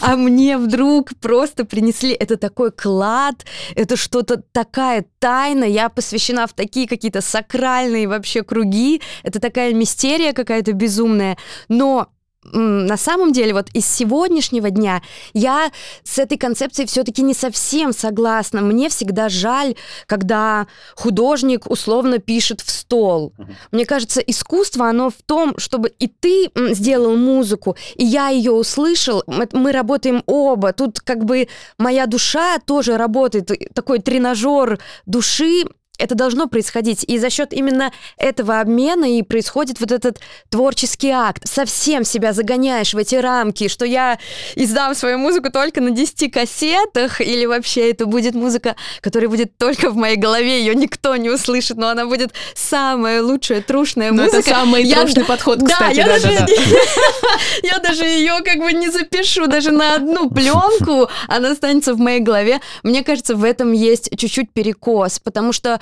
а мне вдруг просто принесли это такой клад, это что-то такая тайна, я посвящена в такие какие-то сакральные вообще круги, это такая мистерия какая-то безумная, но на самом деле вот из сегодняшнего дня я с этой концепцией все-таки не совсем согласна. Мне всегда жаль, когда художник условно пишет в стол. Мне кажется, искусство, оно в том, чтобы и ты сделал музыку, и я ее услышал, мы работаем оба. Тут как бы моя душа тоже работает, такой тренажер души, это должно происходить. И за счет именно этого обмена и происходит вот этот творческий акт. Совсем себя загоняешь в эти рамки, что я издам свою музыку только на 10 кассетах, или вообще это будет музыка, которая будет только в моей голове, ее никто не услышит, но она будет самая лучшая трушная но музыка. Это самый я... трушный подход, кстати. Да, я, да, даже, да, да. (laughs) я даже ее как бы не запишу даже на одну пленку, она останется в моей голове. Мне кажется, в этом есть чуть-чуть перекос, потому что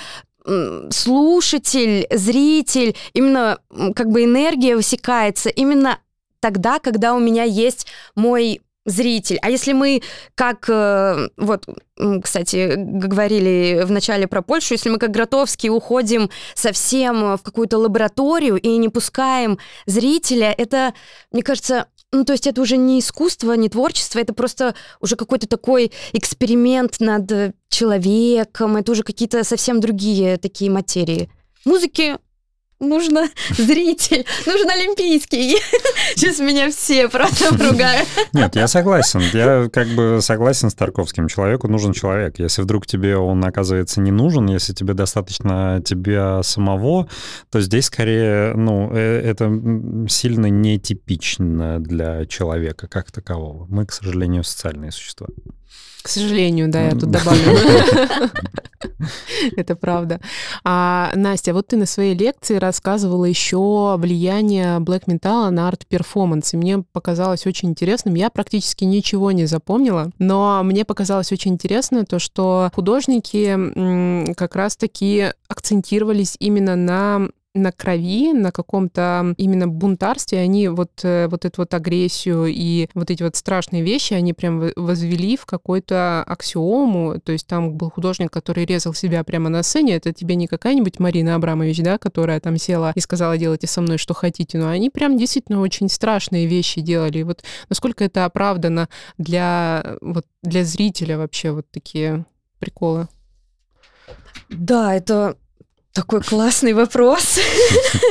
слушатель, зритель, именно как бы энергия высекается именно тогда, когда у меня есть мой зритель. А если мы, как э, вот, кстати, говорили в начале про Польшу, если мы как Гротовский уходим совсем в какую-то лабораторию и не пускаем зрителя, это, мне кажется, ну, то есть это уже не искусство, не творчество, это просто уже какой-то такой эксперимент над человеком, это уже какие-то совсем другие такие материи. Музыки нужно (laughs) зритель, нужен олимпийский. (laughs) Сейчас меня все просто (laughs) ругают. Нет, я согласен. Я как бы согласен с Тарковским. Человеку нужен человек. Если вдруг тебе он оказывается не нужен, если тебе достаточно тебя самого, то здесь скорее, ну, э, это сильно нетипично для человека как такового. Мы, к сожалению, социальные существа. К сожалению, да, я тут добавлю. (laughs) Это правда. А, Настя, вот ты на своей лекции рассказывала еще влияние Black Metal на арт-перформанс, и мне показалось очень интересным. Я практически ничего не запомнила, но мне показалось очень интересно то, что художники как раз-таки акцентировались именно на на крови, на каком-то именно бунтарстве, они вот, э, вот эту вот агрессию и вот эти вот страшные вещи, они прям возвели в какую-то аксиому, то есть там был художник, который резал себя прямо на сцене, это тебе не какая-нибудь Марина Абрамович, да, которая там села и сказала, делайте со мной что хотите, но они прям действительно очень страшные вещи делали. И вот насколько это оправдано для, вот, для зрителя вообще вот такие приколы? Да, это такой классный вопрос.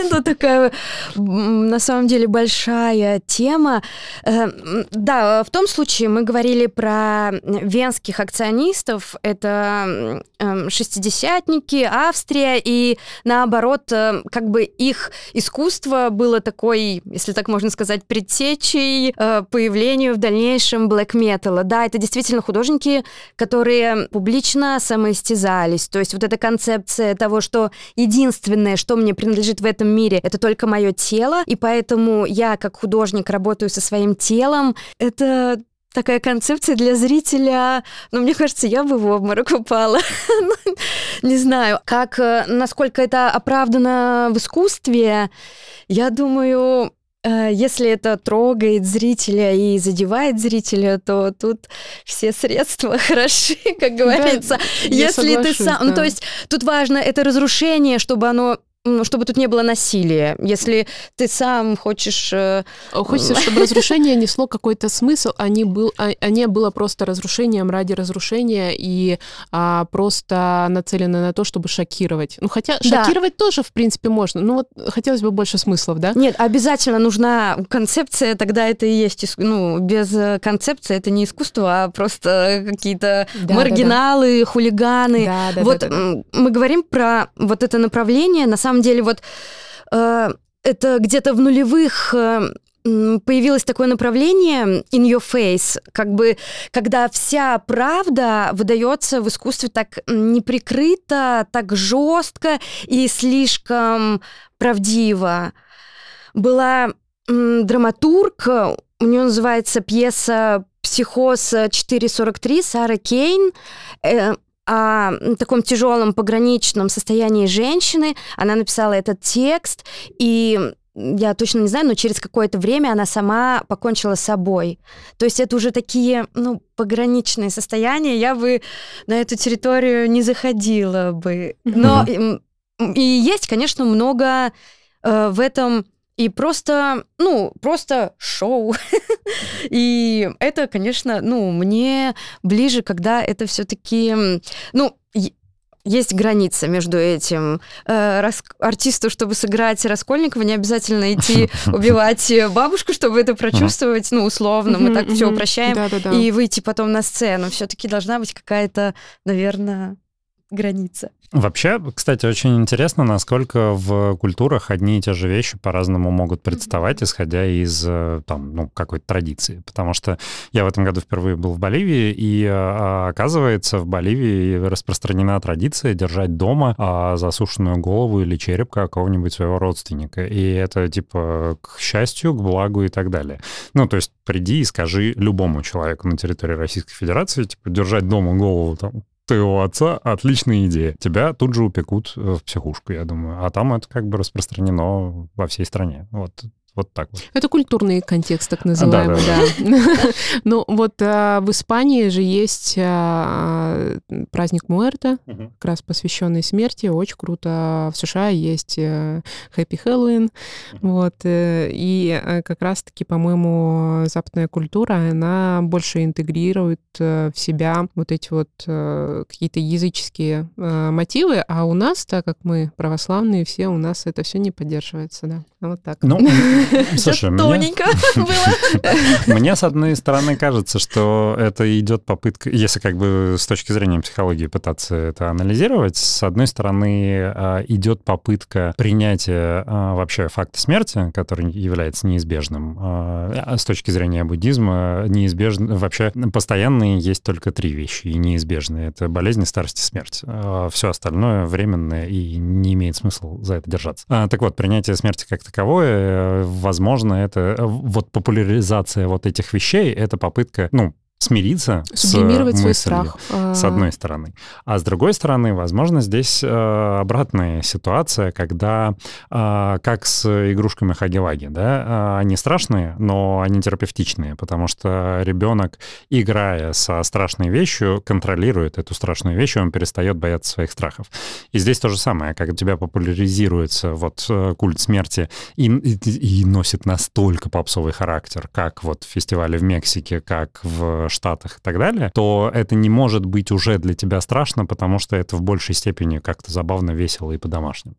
Это (laughs) такая, на самом деле, большая тема. Э, да, в том случае мы говорили про венских акционистов. Это эм, шестидесятники, Австрия, и наоборот, э, как бы их искусство было такой, если так можно сказать, предтечей э, появлению в дальнейшем блэк металла. Да, это действительно художники, которые публично самоистязались. То есть вот эта концепция того, что единственное, что мне принадлежит в этом мире, это только мое тело, и поэтому я как художник работаю со своим телом. Это такая концепция для зрителя, но мне кажется, я бы в обморок упала. (laughs) Ну, не знаю, как, э, насколько это оправдано в искусстве, я думаю, если это трогает зрителя и задевает зрителя, то тут все средства (laughs) хороши, как говорится. Да, Если ты сам, да. ну то есть тут важно это разрушение, чтобы оно чтобы тут не было насилия. Если ты сам хочешь... Э, Хочется, чтобы (laughs) разрушение несло какой-то смысл, а не, был, а, а не было просто разрушением ради разрушения и а, просто нацелено на то, чтобы шокировать. Ну, хотя да. шокировать тоже, в принципе, можно. Ну, вот хотелось бы больше смыслов, да? Нет, обязательно нужна концепция, тогда это и есть... Ну, без концепции это не искусство, а просто какие-то да, маргиналы, да, да. хулиганы. Да, да, вот да, да, да. мы говорим про вот это направление, на самом самом деле вот э, это где-то в нулевых э, появилось такое направление in your face, как бы, когда вся правда выдается в искусстве так неприкрыто, так жестко и слишком правдиво. Была м, драматург, у нее называется пьеса «Психоз 443» Сара Кейн. Э, о таком тяжелом пограничном состоянии женщины. Она написала этот текст, и я точно не знаю, но через какое-то время она сама покончила с собой. То есть это уже такие, ну, пограничные состояния. Я бы на эту территорию не заходила бы. Но mm-hmm. и, и есть, конечно, много э, в этом и просто, ну, просто шоу. (laughs) и это, конечно, ну, мне ближе, когда это все-таки, ну, есть граница между этим. Э, рас... Артисту, чтобы сыграть Раскольникова, не обязательно идти (laughs) убивать бабушку, чтобы это прочувствовать, ну, условно, мы так все упрощаем, и выйти потом на сцену. Все-таки должна быть какая-то, наверное, граница. Вообще, кстати, очень интересно, насколько в культурах одни и те же вещи по-разному могут представать, исходя из э, там, ну, какой-то традиции. Потому что я в этом году впервые был в Боливии, и э, оказывается, в Боливии распространена традиция держать дома а, засушенную голову или череп какого-нибудь своего родственника. И это типа к счастью, к благу и так далее. Ну, то есть приди и скажи любому человеку на территории Российской Федерации, типа, держать дома голову там твоего отца отличная идея. Тебя тут же упекут в психушку, я думаю. А там это как бы распространено во всей стране. Вот вот так вот. Это культурный контекст, так называемый, да. (laughs) Ну вот а, в Испании же есть а, праздник Муэрта, как раз посвященный смерти, очень круто. В США есть Happy Halloween, вот. Э, и э, как раз-таки, по-моему, западная культура, она больше интегрирует э, в себя вот эти вот какие-то языческие мотивы, а у нас, так как мы православные все, у нас это все не поддерживается, да. Вот так. Ну, (laughs) Слушай, мне... тоненько (laughs) было. Мне, с одной стороны, кажется, что это идет попытка, если как бы с точки зрения психологии пытаться это анализировать, с одной стороны, а, идет попытка принятия а, вообще факта смерти, который является неизбежным. А, с точки зрения буддизма, неизбежно, вообще постоянные есть только три вещи и неизбежные. Это болезни, старость и смерть. Все остальное временное и не имеет смысла за это держаться. Так вот, принятие смерти как таковое возможно, это э, вот популяризация вот этих вещей, это попытка, ну, смириться Сублимировать с свой мыслью, страх. А, с одной стороны. А с другой стороны, возможно, здесь э, обратная ситуация, когда, э, как с игрушками Хаги-Ваги, да, э, они страшные, но они терапевтичные, потому что ребенок, играя со страшной вещью, контролирует эту страшную вещь, и он перестает бояться своих страхов. И здесь то же самое, как у тебя популяризируется вот культ смерти и, и, и носит настолько попсовый характер, как вот в фестивале в Мексике, как в Штатах и так далее, то это не может быть уже для тебя страшно, потому что это в большей степени как-то забавно, весело и по-домашнему.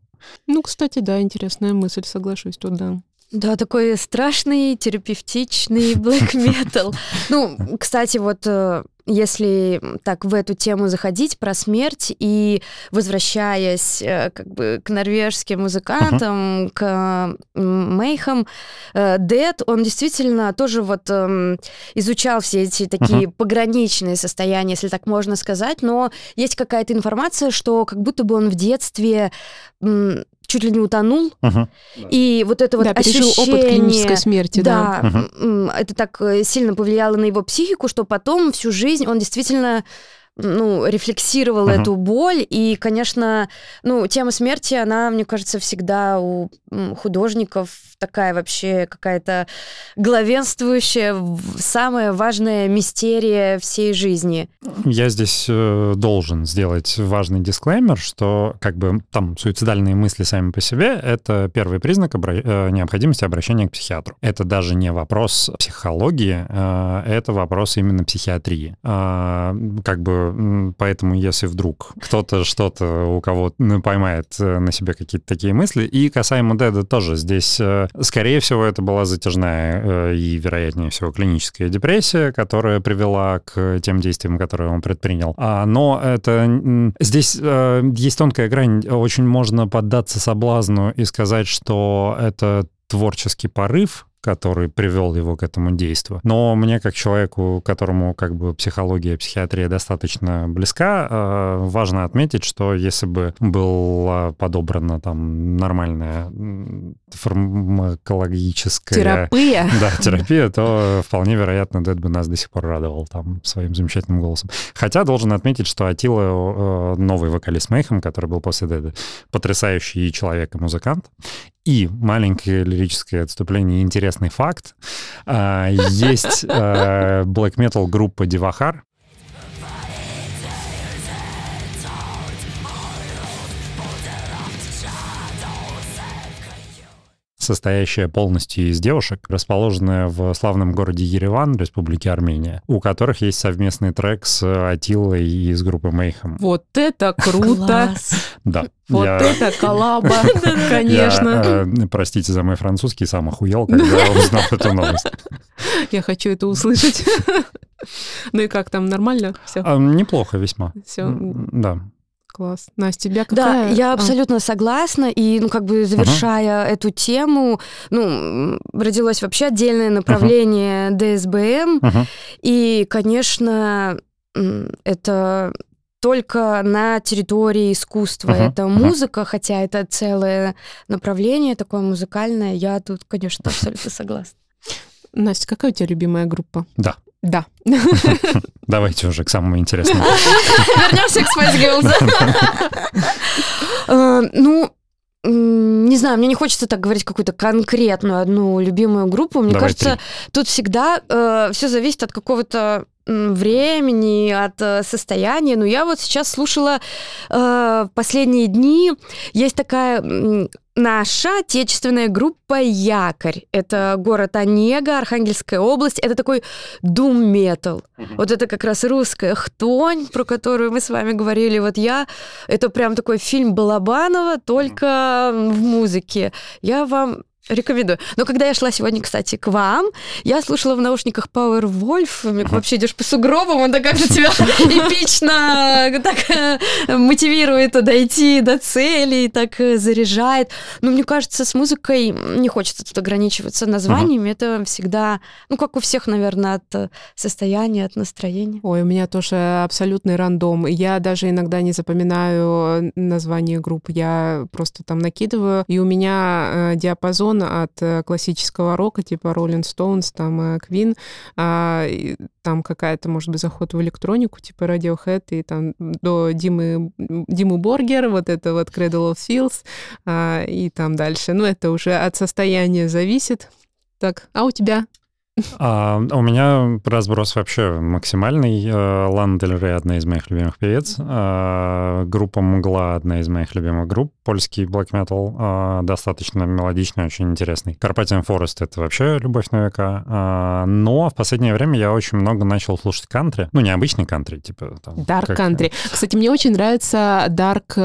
Ну, кстати, да, интересная мысль, соглашусь тут, да. Да, такой страшный, терапевтичный (laughs) black metal. Ну, кстати, вот э, если так в эту тему заходить про смерть и возвращаясь э, как бы к норвежским музыкантам, uh-huh. к Мейхам, Дед, он действительно тоже вот эм, изучал все эти такие uh-huh. пограничные состояния, если так можно сказать, но есть какая-то информация, что как будто бы он в детстве чуть ли не утонул. Uh-huh. И вот это вот да, ощущение... опыт клинической смерти, да. Да, uh-huh. это так э, сильно повлияло на его психику, что потом всю жизнь он действительно ну, рефлексировал uh-huh. эту боль. И, конечно, ну, тема смерти, она, мне кажется, всегда у художников такая вообще какая-то главенствующая, самая важная мистерия всей жизни. Я здесь э, должен сделать важный дисклеймер, что как бы там суицидальные мысли сами по себе — это первый признак обра- э, необходимости обращения к психиатру. Это даже не вопрос психологии, э, это вопрос именно психиатрии. А, как бы поэтому если вдруг кто-то что-то у кого поймает на себе какие-то такие мысли, и касаемо Деда тоже здесь Скорее всего, это была затяжная э, и, вероятнее всего, клиническая депрессия, которая привела к тем действиям, которые он предпринял. А, но это здесь э, есть тонкая грань. Очень можно поддаться соблазну и сказать, что это творческий порыв, который привел его к этому действию. Но мне, как человеку, которому как бы психология, психиатрия достаточно близка, э, важно отметить, что если бы была подобрана там нормальная фармакологическая... Терапия. Да, терапия, то вполне вероятно, Дэд бы нас до сих пор радовал там своим замечательным голосом. Хотя должен отметить, что Атила, э, новый вокалист Мейхем, который был после Дэда, потрясающий человек и музыкант. И маленькое лирическое отступление, интересный факт. А, есть э, black metal группа Дивахар, состоящая полностью из девушек, расположенная в славном городе Ереван, Республике Армения, у которых есть совместный трек с Атилой из группы Мейхам. Вот это круто! Да. Вот я... это коллаба, (laughs) (laughs) конечно. Я, э, простите за мой французский, сам охуел, когда узнал эту новость. (laughs) Я хочу это услышать. Ну и как там, нормально все? А, неплохо весьма. Все. Да. Класс. Настя, тебя какая? Да, я а. абсолютно а. согласна. И, ну, как бы завершая uh-huh. эту тему, ну, родилось вообще отдельное направление uh-huh. ДСБМ. Uh-huh. И, конечно, это только на территории искусства. Uh-huh. Это музыка, uh-huh. хотя это целое направление такое музыкальное. Я тут, конечно, абсолютно согласна. Настя, какая у тебя любимая группа? Да. Да. (laughs) Давайте уже к самому интересному. (laughs) Вернемся к Spice Girls. (laughs) Э, ну, не знаю, мне не хочется так говорить какую-то конкретную одну любимую группу. Мне Давай кажется, три. тут всегда э, все зависит от какого-то времени, от э, состояния. Но я вот сейчас слушала э, последние дни. Есть такая наша отечественная группа «Якорь». Это город Онега, Архангельская область. Это такой дум-метал. Uh-huh. Вот это как раз русская хтонь, про которую мы с вами говорили. Вот я... Это прям такой фильм Балабанова, только uh-huh. в музыке. Я вам Рекомендую. Но когда я шла сегодня, кстати, к вам, я слушала в наушниках Power Wolf. Вообще идешь по сугробам, он так как-то тебя (laughs) эпично так э, мотивирует дойти до цели, так э, заряжает. Но мне кажется, с музыкой не хочется тут ограничиваться названиями. Это всегда, ну, как у всех, наверное, от э, состояния, от настроения. Ой, у меня тоже абсолютный рандом. Я даже иногда не запоминаю название групп. Я просто там накидываю, и у меня диапазон отклонен от э, классического рока, типа Rolling Stones, там э, Queen, а, там какая-то, может быть, заход в электронику, типа Radiohead, и там до Димы, Димы Боргер, вот это вот Cradle of Seals, а, и там дальше. Ну, это уже от состояния зависит. Так, а у тебя? А, у меня разброс вообще максимальный. Э, Лана Дель Рей — одна из моих любимых певец. А, группа Мгла — одна из моих любимых групп. Польский black metal, а, достаточно мелодичный, очень интересный. Карпатиан Форест — это вообще любовь на века. А, но в последнее время я очень много начал слушать кантри. Ну, не обычный кантри, типа... Дарк кантри. Кстати, мне очень нравится дарк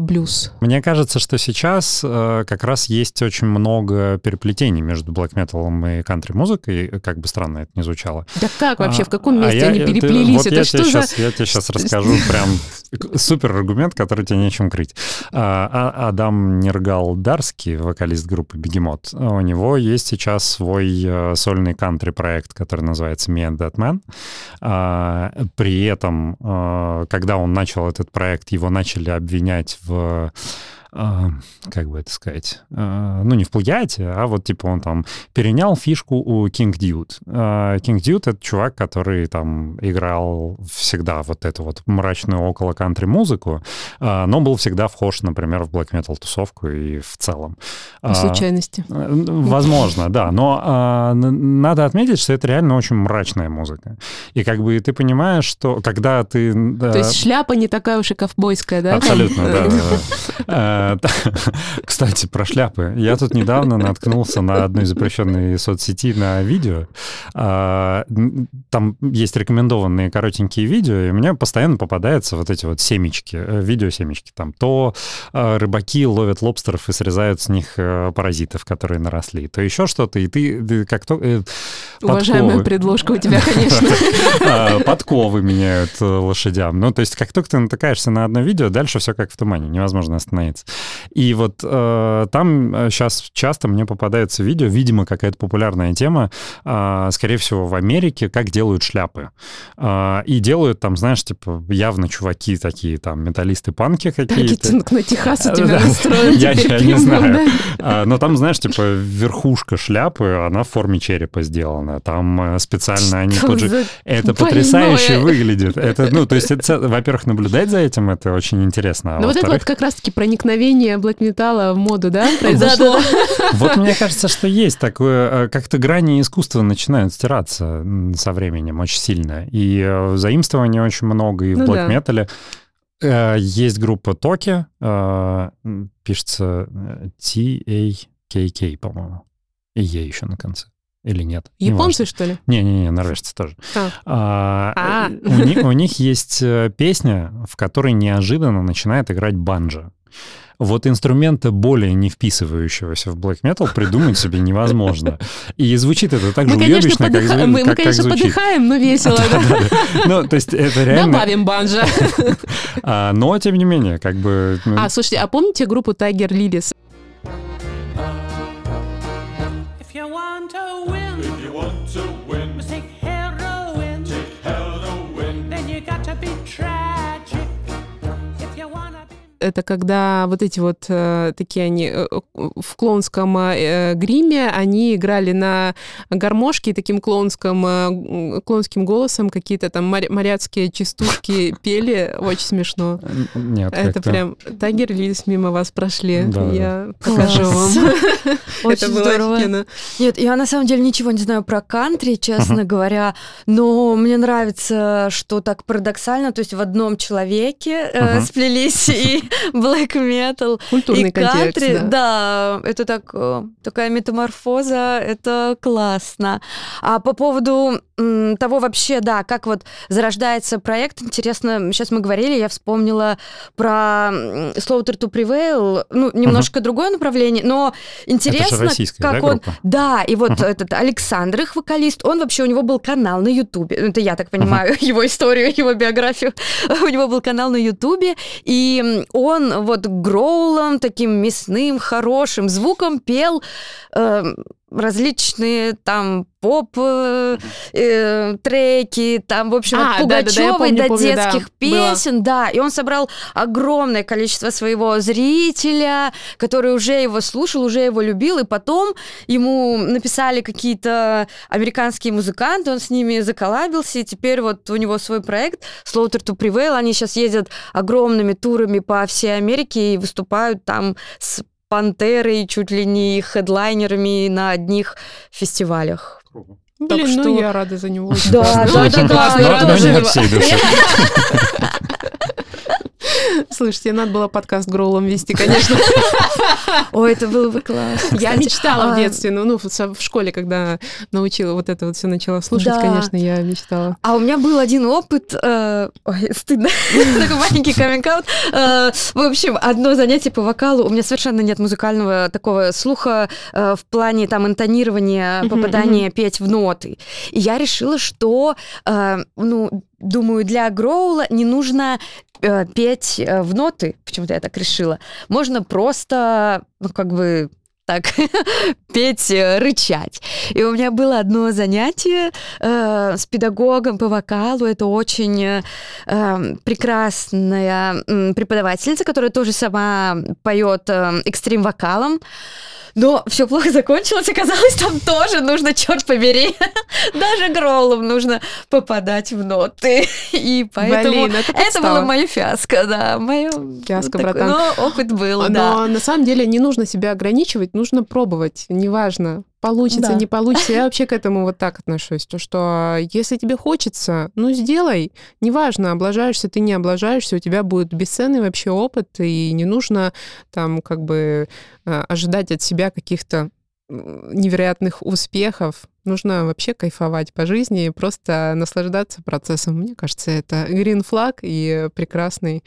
блюз. Мне кажется, что сейчас э, как раз есть очень много переплетений между black metal и кантри-музыкой, как бы странно это не звучало. Да как вообще, в каком а месте а они я, переплелись? Ты, вот это я что тебе за... Сейчас, я тебе сейчас расскажу прям супер аргумент, который тебе нечем крыть. А, а, Адам Нергал Дарский, вокалист группы Бегемот, у него есть сейчас свой э, сольный кантри-проект, который называется Me and That Man. При этом, э, когда он начал этот проект, его начали обвинять в а, как бы это сказать, а, ну, не в плагиате, а вот, типа, он там перенял фишку у King Dude. А, King Dude — это чувак, который там играл всегда вот эту вот мрачную около кантри музыку, но был всегда вхож, например, в black metal тусовку и в целом. По случайности. Возможно, да, но надо отметить, что это реально очень мрачная музыка. И как бы ты понимаешь, что когда ты... То есть шляпа не такая уж и ковбойская, да? Абсолютно, да. (laughs) Э, (laughs) кстати, про шляпы. Я тут недавно наткнулся на одной запрещенной соцсети на видео. А, там есть рекомендованные коротенькие видео, и мне постоянно попадаются вот эти вот семечки, э, видео-семечки. Там то э, рыбаки ловят лобстеров и срезают с них паразитов, которые наросли, то еще что-то, и ты как то... Уважаемая предложка у тебя, конечно. (laughs) А, подковы меняют лошадям. Ну, то есть как только ты натыкаешься на одно видео, дальше все как в тумане, невозможно остановиться. И вот э, там сейчас э, часто мне попадается видео, видимо, какая-то популярная тема, э, скорее всего, в Америке, как делают шляпы. Э, и делают там, знаешь, типа, явно чуваки такие, там, металлисты-панки какие-то. Таргетинг на Техас у тебя настроен Я не знаю. А, но там, знаешь, типа, верхушка шляпы, она в форме черепа сделана. Там э, специально они тут же... Это потрясающе выглядит. Это, ну, то есть, во-первых, наблюдать за этим, это очень интересно. А Но вот это вот как раз-таки проникновение блэк металла в моду, да, произошло? Вот мне (laughs) кажется, что есть такое, э, как-то грани искусства начинают стираться со временем очень сильно. И э, заимствований очень много и в ну метале. Э, есть группа Токи, пишется T-A-K-K, по-моему. И Е еще на конце. Или нет? Японцы, что ли? Не-не-не, норвежцы тоже. А. А, а. У, них, у них есть песня, в которой неожиданно начинает играть банджо. Вот инструмента более не вписывающегося в black metal придумать себе невозможно. И звучит это так же уебищно, подыха... как, мы, как, мы, конечно, как подыхаем, но весело. Ну, то есть это реально... Добавим банджа. (laughs) А, но, тем не менее, как бы... Ну, а, слушайте, а помните группу Tiger Lilies? Это когда вот эти вот э, такие они э, в клоунском э, гриме, они играли на гармошке таким клоунским, э, клоунским голосом какие-то там моряцкие частушки (laughs) пели, очень смешно. Нет, Это прям Тагер Лис мимо вас прошли, да, я да. покажу вам. (laughs) (laughs) Очень здорово. Нет, я на самом деле ничего не знаю про кантри, честно говоря, но мне нравится, что так парадоксально, то есть в одном человеке сплелись и (laughs) black metal Культурный и кантри. Да. да, это так, э, такая метаморфоза, это классно. А по поводу того вообще, да, как вот зарождается проект, интересно, сейчас мы говорили, я вспомнила про Slaughter to Prevail, ну, немножко uh-huh. другое направление, но интересно, как да, он... Группа? Да, и вот uh-huh. этот Александр, их вокалист, он вообще, у него был канал на Ютубе, это я так понимаю, uh-huh. (laughs) его историю, его биографию, (laughs) у него был канал на Ютубе, и он вот гроулом, таким мясным, хорошим звуком пел э, различные там поп э, треки, там, в общем, А, от да-да-да, я Пугачевой помню, до помню, да, детских было. песен, да, и он собрал огромное количество своего зрителя, который уже его слушал, уже его любил, и потом ему написали какие-то американские музыканты, он с ними заколабился, и теперь вот у него свой проект Slaughter to Prevail, они сейчас ездят огромными турами по всей Америке и выступают там с Пантерой, чуть ли не хедлайнерами на одних фестивалях. Блин, Так ну что- я рада за него. Да, да, да, классно, я тоже меня его- от всей души. Слушайте, надо было подкаст Гроулом вести, конечно. Ой, это было бы классно. Я мечтала А, в детстве, ну, ну, в школе, когда научила вот это вот все начала слушать, конечно, я мечтала. А у меня был один опыт, э, ой, стыдно, (laughs) такой маленький каминг В общем, одно занятие по вокалу, у меня совершенно нет музыкального такого слуха э, в плане там интонирования, попадания петь в ноты. И я решила, что, э, ну, думаю, для гроула не нужно э, петь э, в ноты, почему-то я так решила. Можно просто, ну, как бы так, (laughs) петь, э, рычать. И у меня было одно занятие э, с педагогом по вокалу. Это очень э, э, прекрасная преподавательница, которая тоже сама поет э, экстрим-вокалом. Но все плохо закончилось, оказалось, там тоже нужно, черт побери, (laughs) даже гроулом нужно попадать в ноты. (laughs) И поэтому Блин, это это было мое фиаско, да, мое Фиаско, такое- братан. Но опыт был, Но да. на самом деле не нужно себя ограничивать, нужно пробовать, неважно. Получится, Да. не получится. Я вообще к этому вот так отношусь. То, что если тебе хочется, ну сделай. Неважно, облажаешься ты, не облажаешься, у тебя будет бесценный вообще опыт, и не нужно там как бы э, ожидать от себя каких-то невероятных успехов. Нужно вообще кайфовать по жизни и просто наслаждаться процессом. Мне кажется, это green флаг и прекрасный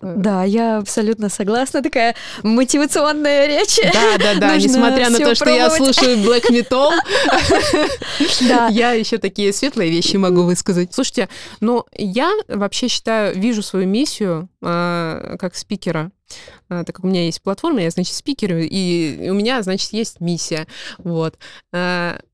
э, Да, я абсолютно согласна. Такая мотивационная речь. Да, да, да. (laughs) Нужно Несмотря на то, что я слушаю black metal, (laughs) Да. (laughs) я еще такие светлые вещи могу высказать. Слушайте, ну я вообще считаю, вижу свою миссию а, как спикера. А, так как у меня есть платформа, я, значит, спикер, и у меня, значит, есть миссия. Вот.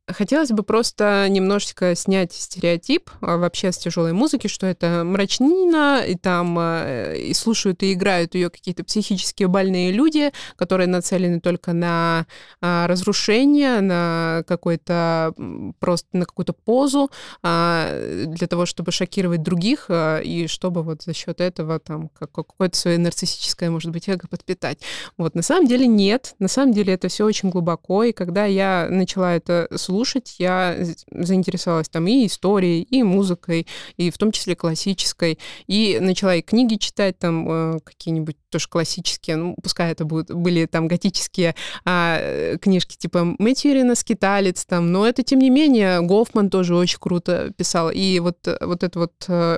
Хотелось бы просто немножечко снять стереотип а, вообще с тяжелой музыки, что это мрачнина, и там а, и слушают и играют ее какие-то психически больные люди, которые нацелены только на а, разрушение, на какой-то просто на какую-то позу а, для того, чтобы шокировать других и чтобы вот за счет этого там как- какое-то свое нарциссическое, может быть, эго подпитать. Вот на самом деле нет, на самом деле это все очень глубоко, и когда я начала это слушать, я з- заинтересовалась там и историей, и музыкой, и в том числе классической, и начала и книги читать там э, какие-нибудь тоже классические, ну, пускай это будут, были там готические а, э, книжки типа Мэтьюрина «Скиталец», там, но это, тем не менее, Гофман тоже очень круто писал. И вот, э, вот это вот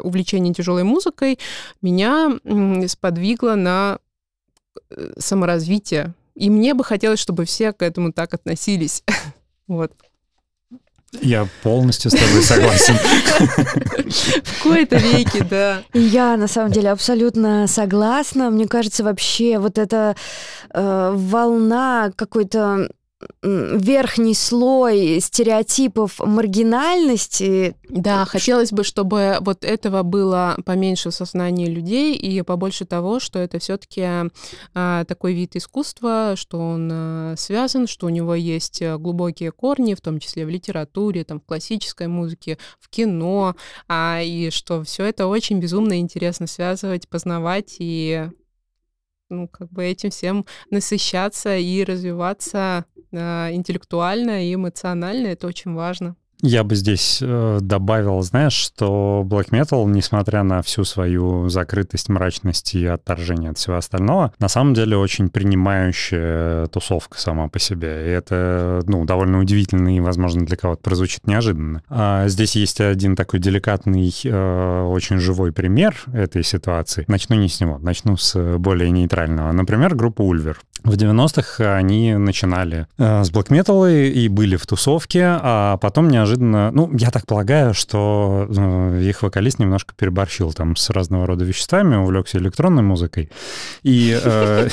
увлечение тяжелой музыкой меня сподвигло на саморазвитие. И мне бы хотелось, чтобы все к этому так относились. (laughs) Вот. Я полностью с тобой согласен. В кои-то веки, да. И Я на самом деле абсолютно согласна. Мне кажется, вообще вот эта э, волна какой-то верхний слой стереотипов маргинальности. Да, хотелось бы, чтобы вот этого было поменьше в сознании людей и побольше того, что это все-таки такой вид искусства, что он а, связан, что у него есть а, глубокие корни, в том числе в литературе, там, в классической музыке, в кино, а, и что все это очень безумно интересно связывать, познавать и ну, как бы этим всем насыщаться и развиваться а, интеллектуально и эмоционально. Это очень важно. Я бы здесь э, добавил, знаешь, что Black Metal, несмотря на всю свою закрытость, мрачность и отторжение от всего остального, на самом деле очень принимающая тусовка сама по себе. И это, ну, довольно удивительно и, возможно, для кого-то прозвучит неожиданно. А здесь есть один такой деликатный, э, очень живой пример этой ситуации. Начну не с него, начну с более нейтрального. Например, группа Ульвер. В 90-х они начинали э, с Black Metal и были в тусовке, а потом неожиданно неожиданно... Ну, я так полагаю, что э, их вокалист немножко переборщил там с разного рода веществами, увлекся электронной музыкой. И э,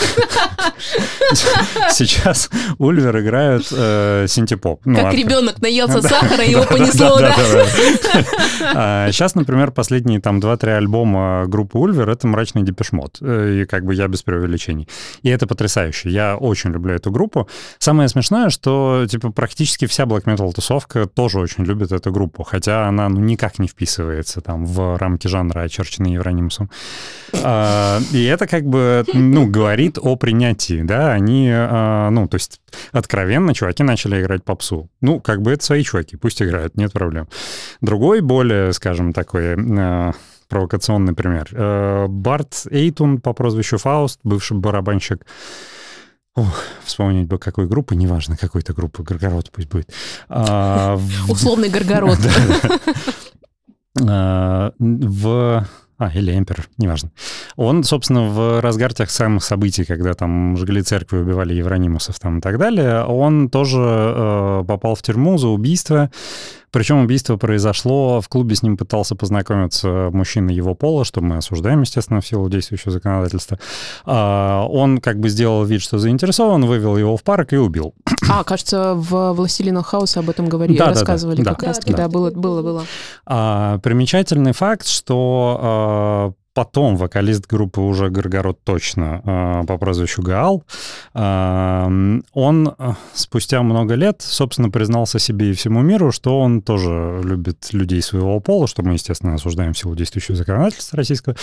(laughs) сейчас Ulver играют э, синтепоп. Ну, как ребенок наелся сахара, (laughs) его понесло, да? (laughs) Сейчас, например, последние там 2-3 альбома группы Ulver — это мрачный Depeche Mode. И как бы я без преувеличений. И это потрясающе. Я очень люблю эту группу. Самое смешное, что типа практически вся black metal тусовка тоже очень любит эту группу, хотя она ну, никак не вписывается там в рамки жанра, очерченные Евронимусом. А, и это как бы, ну, говорит о принятии, да, они, а, ну, то есть откровенно чуваки начали играть попсу. Ну, как бы это свои чуваки, пусть играют, нет проблем. Другой, более, скажем, такой а, провокационный пример. А, Барт Эйтун по прозвищу Фауст, бывший барабанщик, Ух, вспомнить бы какой группы, неважно, какой-то группы, Горгород пусть будет. А, Условный Горгород. (laughs) А, в а, или Эмпер, неважно. Он, собственно, в разгар тех самых событий, когда там жгли церкви, убивали евронимусов там и так далее, он тоже э, попал в тюрьму за убийство. Причем убийство произошло, в клубе с ним пытался познакомиться мужчина его пола, что мы осуждаем, естественно, в силу действующего законодательства. А, он как бы сделал вид, что заинтересован, вывел его в парк и убил. А, кажется, в «Властелинах хаоса» об этом говорили, да, рассказывали да, да, как да, раз-таки, да, да, было, было, было. А, примечательный факт, что а, потом вокалист группы уже Горгород точно э, по прозвищу Гаал, э, он э, спустя много лет, собственно, признался себе и всему миру, что он тоже любит людей своего пола, что мы, естественно, осуждаем силу действующего законодательства российского.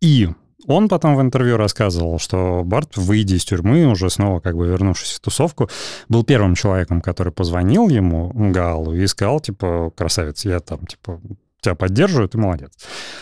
И он потом в интервью рассказывал, что Барт, выйдя из тюрьмы, уже снова как бы вернувшись в тусовку, был первым человеком, который позвонил ему, Галу, и сказал, типа, красавец, я там, типа, тебя поддерживают, ты молодец.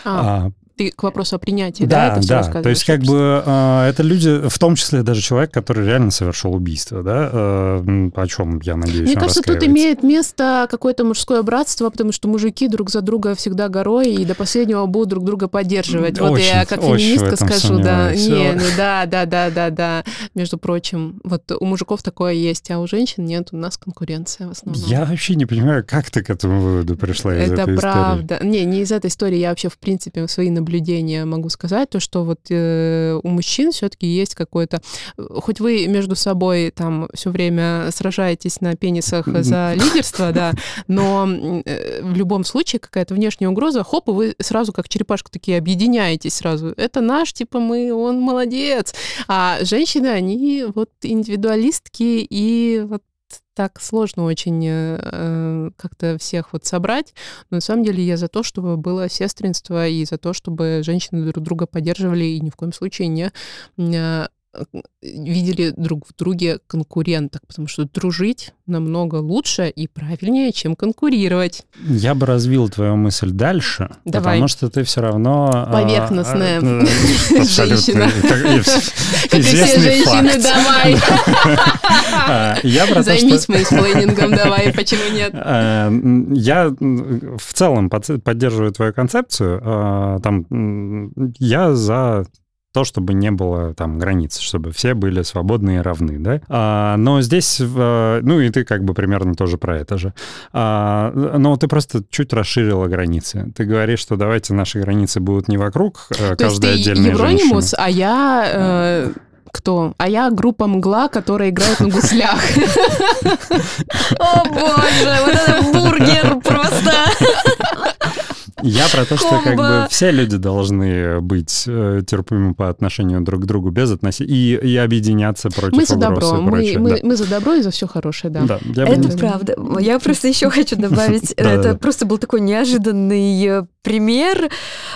А, а, ты к вопросу о принятии, да, да, это да. То есть как бы э, это люди, в том числе даже человек, который реально совершил убийство, да, э, о чем я надеюсь. Мне кажется, тут имеет место какое-то мужское братство, потому что мужики друг за друга всегда горой и до последнего будут друг друга поддерживать. Очень, вот я как феминистка скажу, да, не, ну да, да, да, да, да. Между прочим, вот у мужиков такое есть, а у женщин нет, у нас конкуренция в основном. Я вообще не понимаю, как ты к этому выводу пришла из это этой правда. истории. Не, не из этой истории, я вообще в принципе свои наблюдения наблюдения могу сказать, то, что вот э, у мужчин все-таки есть какой-то... Хоть вы между собой там все время сражаетесь на пенисах за лидерство, да, но э, в любом случае какая-то внешняя угроза, хоп, и вы сразу как черепашка такие объединяетесь сразу. Это наш, типа мы, он молодец. А женщины, они вот индивидуалистки, и вот так сложно очень э, э, как-то всех вот собрать. Но на самом деле я за то, чтобы было сестринство и за то, чтобы женщины друг друга поддерживали и ни в коем случае не э, видели друг в друге конкуренток, потому что дружить намного луше и правильнее, чем конкурировать. Я бы развил твою мысль дальше, Давай. потому что ты все равно... А, Поверхностная а, (laughs) женщина. (laughs) Как и все женщины, давай. (laughs) А, Займись мейсплейнингом, давай, почему нет? Я в целом поддерживаю твою концепцию. Там я за то, чтобы не было там границ, чтобы все были свободны и равны, да. А, но здесь, ну и ты как бы примерно тоже про это же. А, но ты просто чуть расширила границы. Ты говоришь, что давайте наши границы будут не вокруг э, то каждой есть ты отдельной Евронимус, женщины. а я... Э, кто? А я группа «Мгла», которая играет на гуслях. (laughs) О боже, вот это бургер просто! Я про то, что как бы все люди должны быть э, терпимы по отношению друг к другу без отношения и, и объединяться против Мы за добро, мы, мы, да. мы за добро и за все хорошее, да. да это бы... правда. Я просто еще хочу (laughs) добавить, это просто был такой неожиданный э, пример.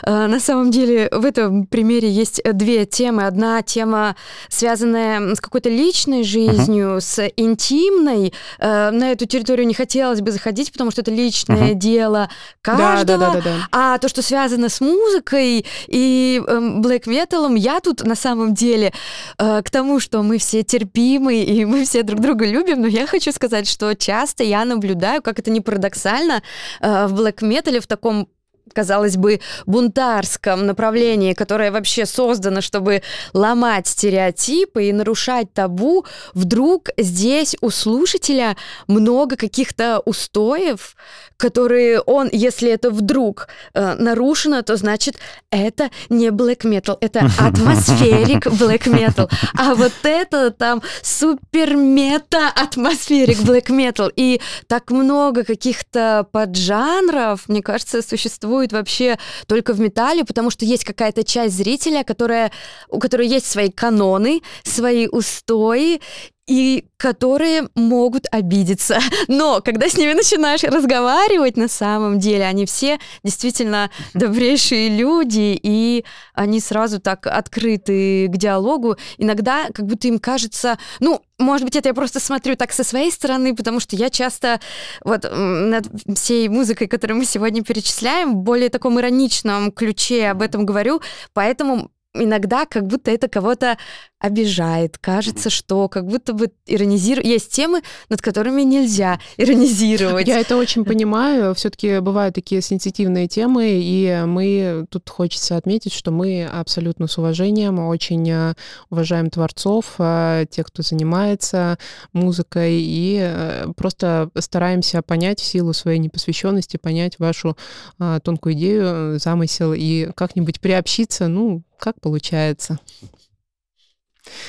Э, на самом деле в этом примере есть две темы. Одна тема, связанная с какой-то личной жизнью, uh-huh. с интимной. На эту территорию не хотелось бы заходить, потому что это личное uh-huh. дело каждого. Да, да, да, да, да. А то, что связано с музыкой и блэк э, металом, я тут на самом деле э, к тому, что мы все терпимы и мы все друг друга любим, но я хочу сказать, что часто я наблюдаю, как это не парадоксально, э, в блэк метале в таком казалось бы, бунтарском направлении, которое вообще создано, чтобы ломать стереотипы и нарушать табу, вдруг здесь у слушателя много каких-то устоев, которые он, если это вдруг э, нарушено, то значит это не black metal, это (laughs) атмосферик black metal. А вот это там супер мета атмосферик black metal. И так много каких-то поджанров, мне кажется, существует вообще только в металле, потому что есть какая-то часть зрителя, которая, у которой есть свои каноны, свои устои, и которые могут обидеться. (laughs) Но когда с ними начинаешь разговаривать на самом деле, они все действительно добрейшие люди, и они сразу так открыты к диалогу. Иногда как будто им кажется, ну, может быть, это я просто смотрю так со своей стороны, потому что я часто вот над всей музыкой, которую мы сегодня перечисляем, в более таком ироничном ключе об этом говорю, поэтому иногда как будто это кого-то обижает. Кажется, что как будто бы иронизируют. Есть темы, над которыми нельзя иронизировать. Я это очень понимаю. Все-таки бывают такие сенситивные темы, и мы тут хочется отметить, что мы абсолютно с уважением очень э, уважаем творцов, э, тех, кто занимается музыкой, и э, просто стараемся понять в силу своей непосвященности, понять вашу тонкую идею, замысел и как-нибудь приобщиться, ну, как получается.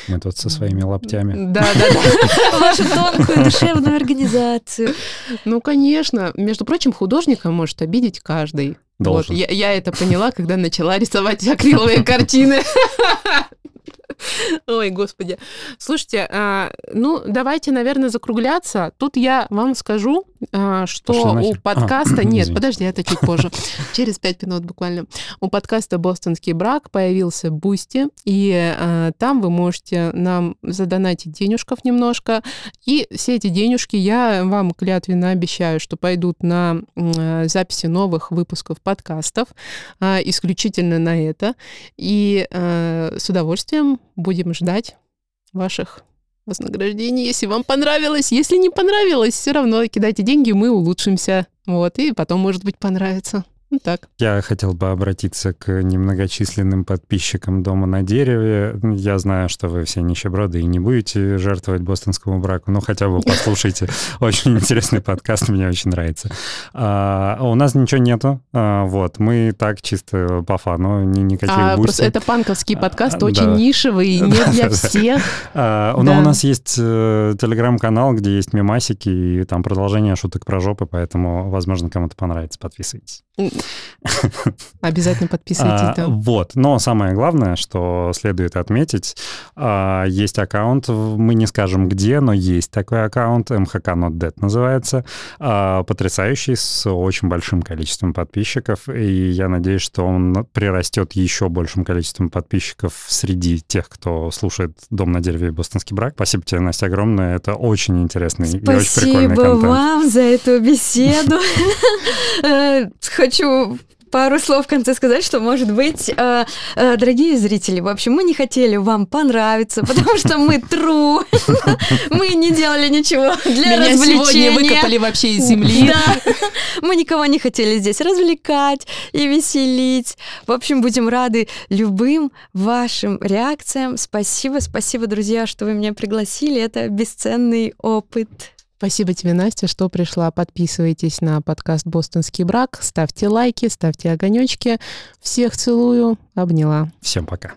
Мы тут со своими лаптями. Да, да, да. (laughs) Вашу тонкую душевную организацию. Ну, конечно. Между прочим, художника может обидеть каждый. Должен. Вот, я, я это поняла, когда начала рисовать акриловые (laughs) картины. (laughs) Ой, господи. Слушайте, а, ну, давайте, наверное, закругляться. Тут я вам скажу, а, что у подкаста... А, (clears throat) нет, подожди, это чуть позже. (laughs) Через пять минут буквально. У подкаста «Бостонский брак» появился Boosty, и а, там вы можете нам задонатить денежков немножко, и все эти денежки я вам клятвенно обещаю, что пойдут на а, записи новых выпусков подкастов, а, исключительно на это. И а, с удовольствием будем ждать ваших вознаграждений, если вам понравилось. Если не понравилось, все равно кидайте деньги, мы улучшимся. Вот, и потом, может быть, понравится. Ну, так. Я хотел бы обратиться к немногочисленным подписчикам «Дома на дереве». Я знаю, что вы все нищеброды и не будете жертвовать бостонскому браку, но хотя бы послушайте. (laughs) Очень интересный подкаст, мне очень нравится. А, у нас ничего нету. А, вот, мы так чисто по фану, ни, никаких а, Просто это панковский подкаст, а, очень да. нишевый, не для (laughs) всех. А, да. Но у нас есть э, телеграм-канал, где есть мемасики, и там продолжение шуток про жопы, поэтому, возможно, кому-то понравится. Подписывайтесь. (laughs) Обязательно подписывайтесь, а, да. Вот, но самое главное, что следует отметить, а, есть аккаунт, мы не скажем где, но есть такой аккаунт, MHK Not Dead называется, а, потрясающий, с очень большим количеством подписчиков, и я надеюсь, что он прирастет еще большим количеством подписчиков среди тех, кто слушает «Дом на дереве» и «Бостонский брак». Спасибо тебе, Настя, огромное, это очень интересный Спасибо и очень прикольный контент. Спасибо вам за эту беседу. (laughs) Э, хочу пару слов в конце сказать, что, может быть, э, э, дорогие зрители, в общем, мы не хотели вам понравиться, (laughs) потому что мы true, (laughs) мы не делали ничего для Меня развлечения. сегодня выкопали вообще из земли. Да, мы никого не хотели здесь развлекать и веселить. В общем, будем рады любым вашим реакциям. Спасибо, спасибо, друзья, что вы меня пригласили. Это бесценный опыт. Спасибо тебе, Настя, что пришла. Подписывайтесь на подкаст «Бостонский брак», ставьте лайки, ставьте огонечки. Всех целую, обняла. Всем пока.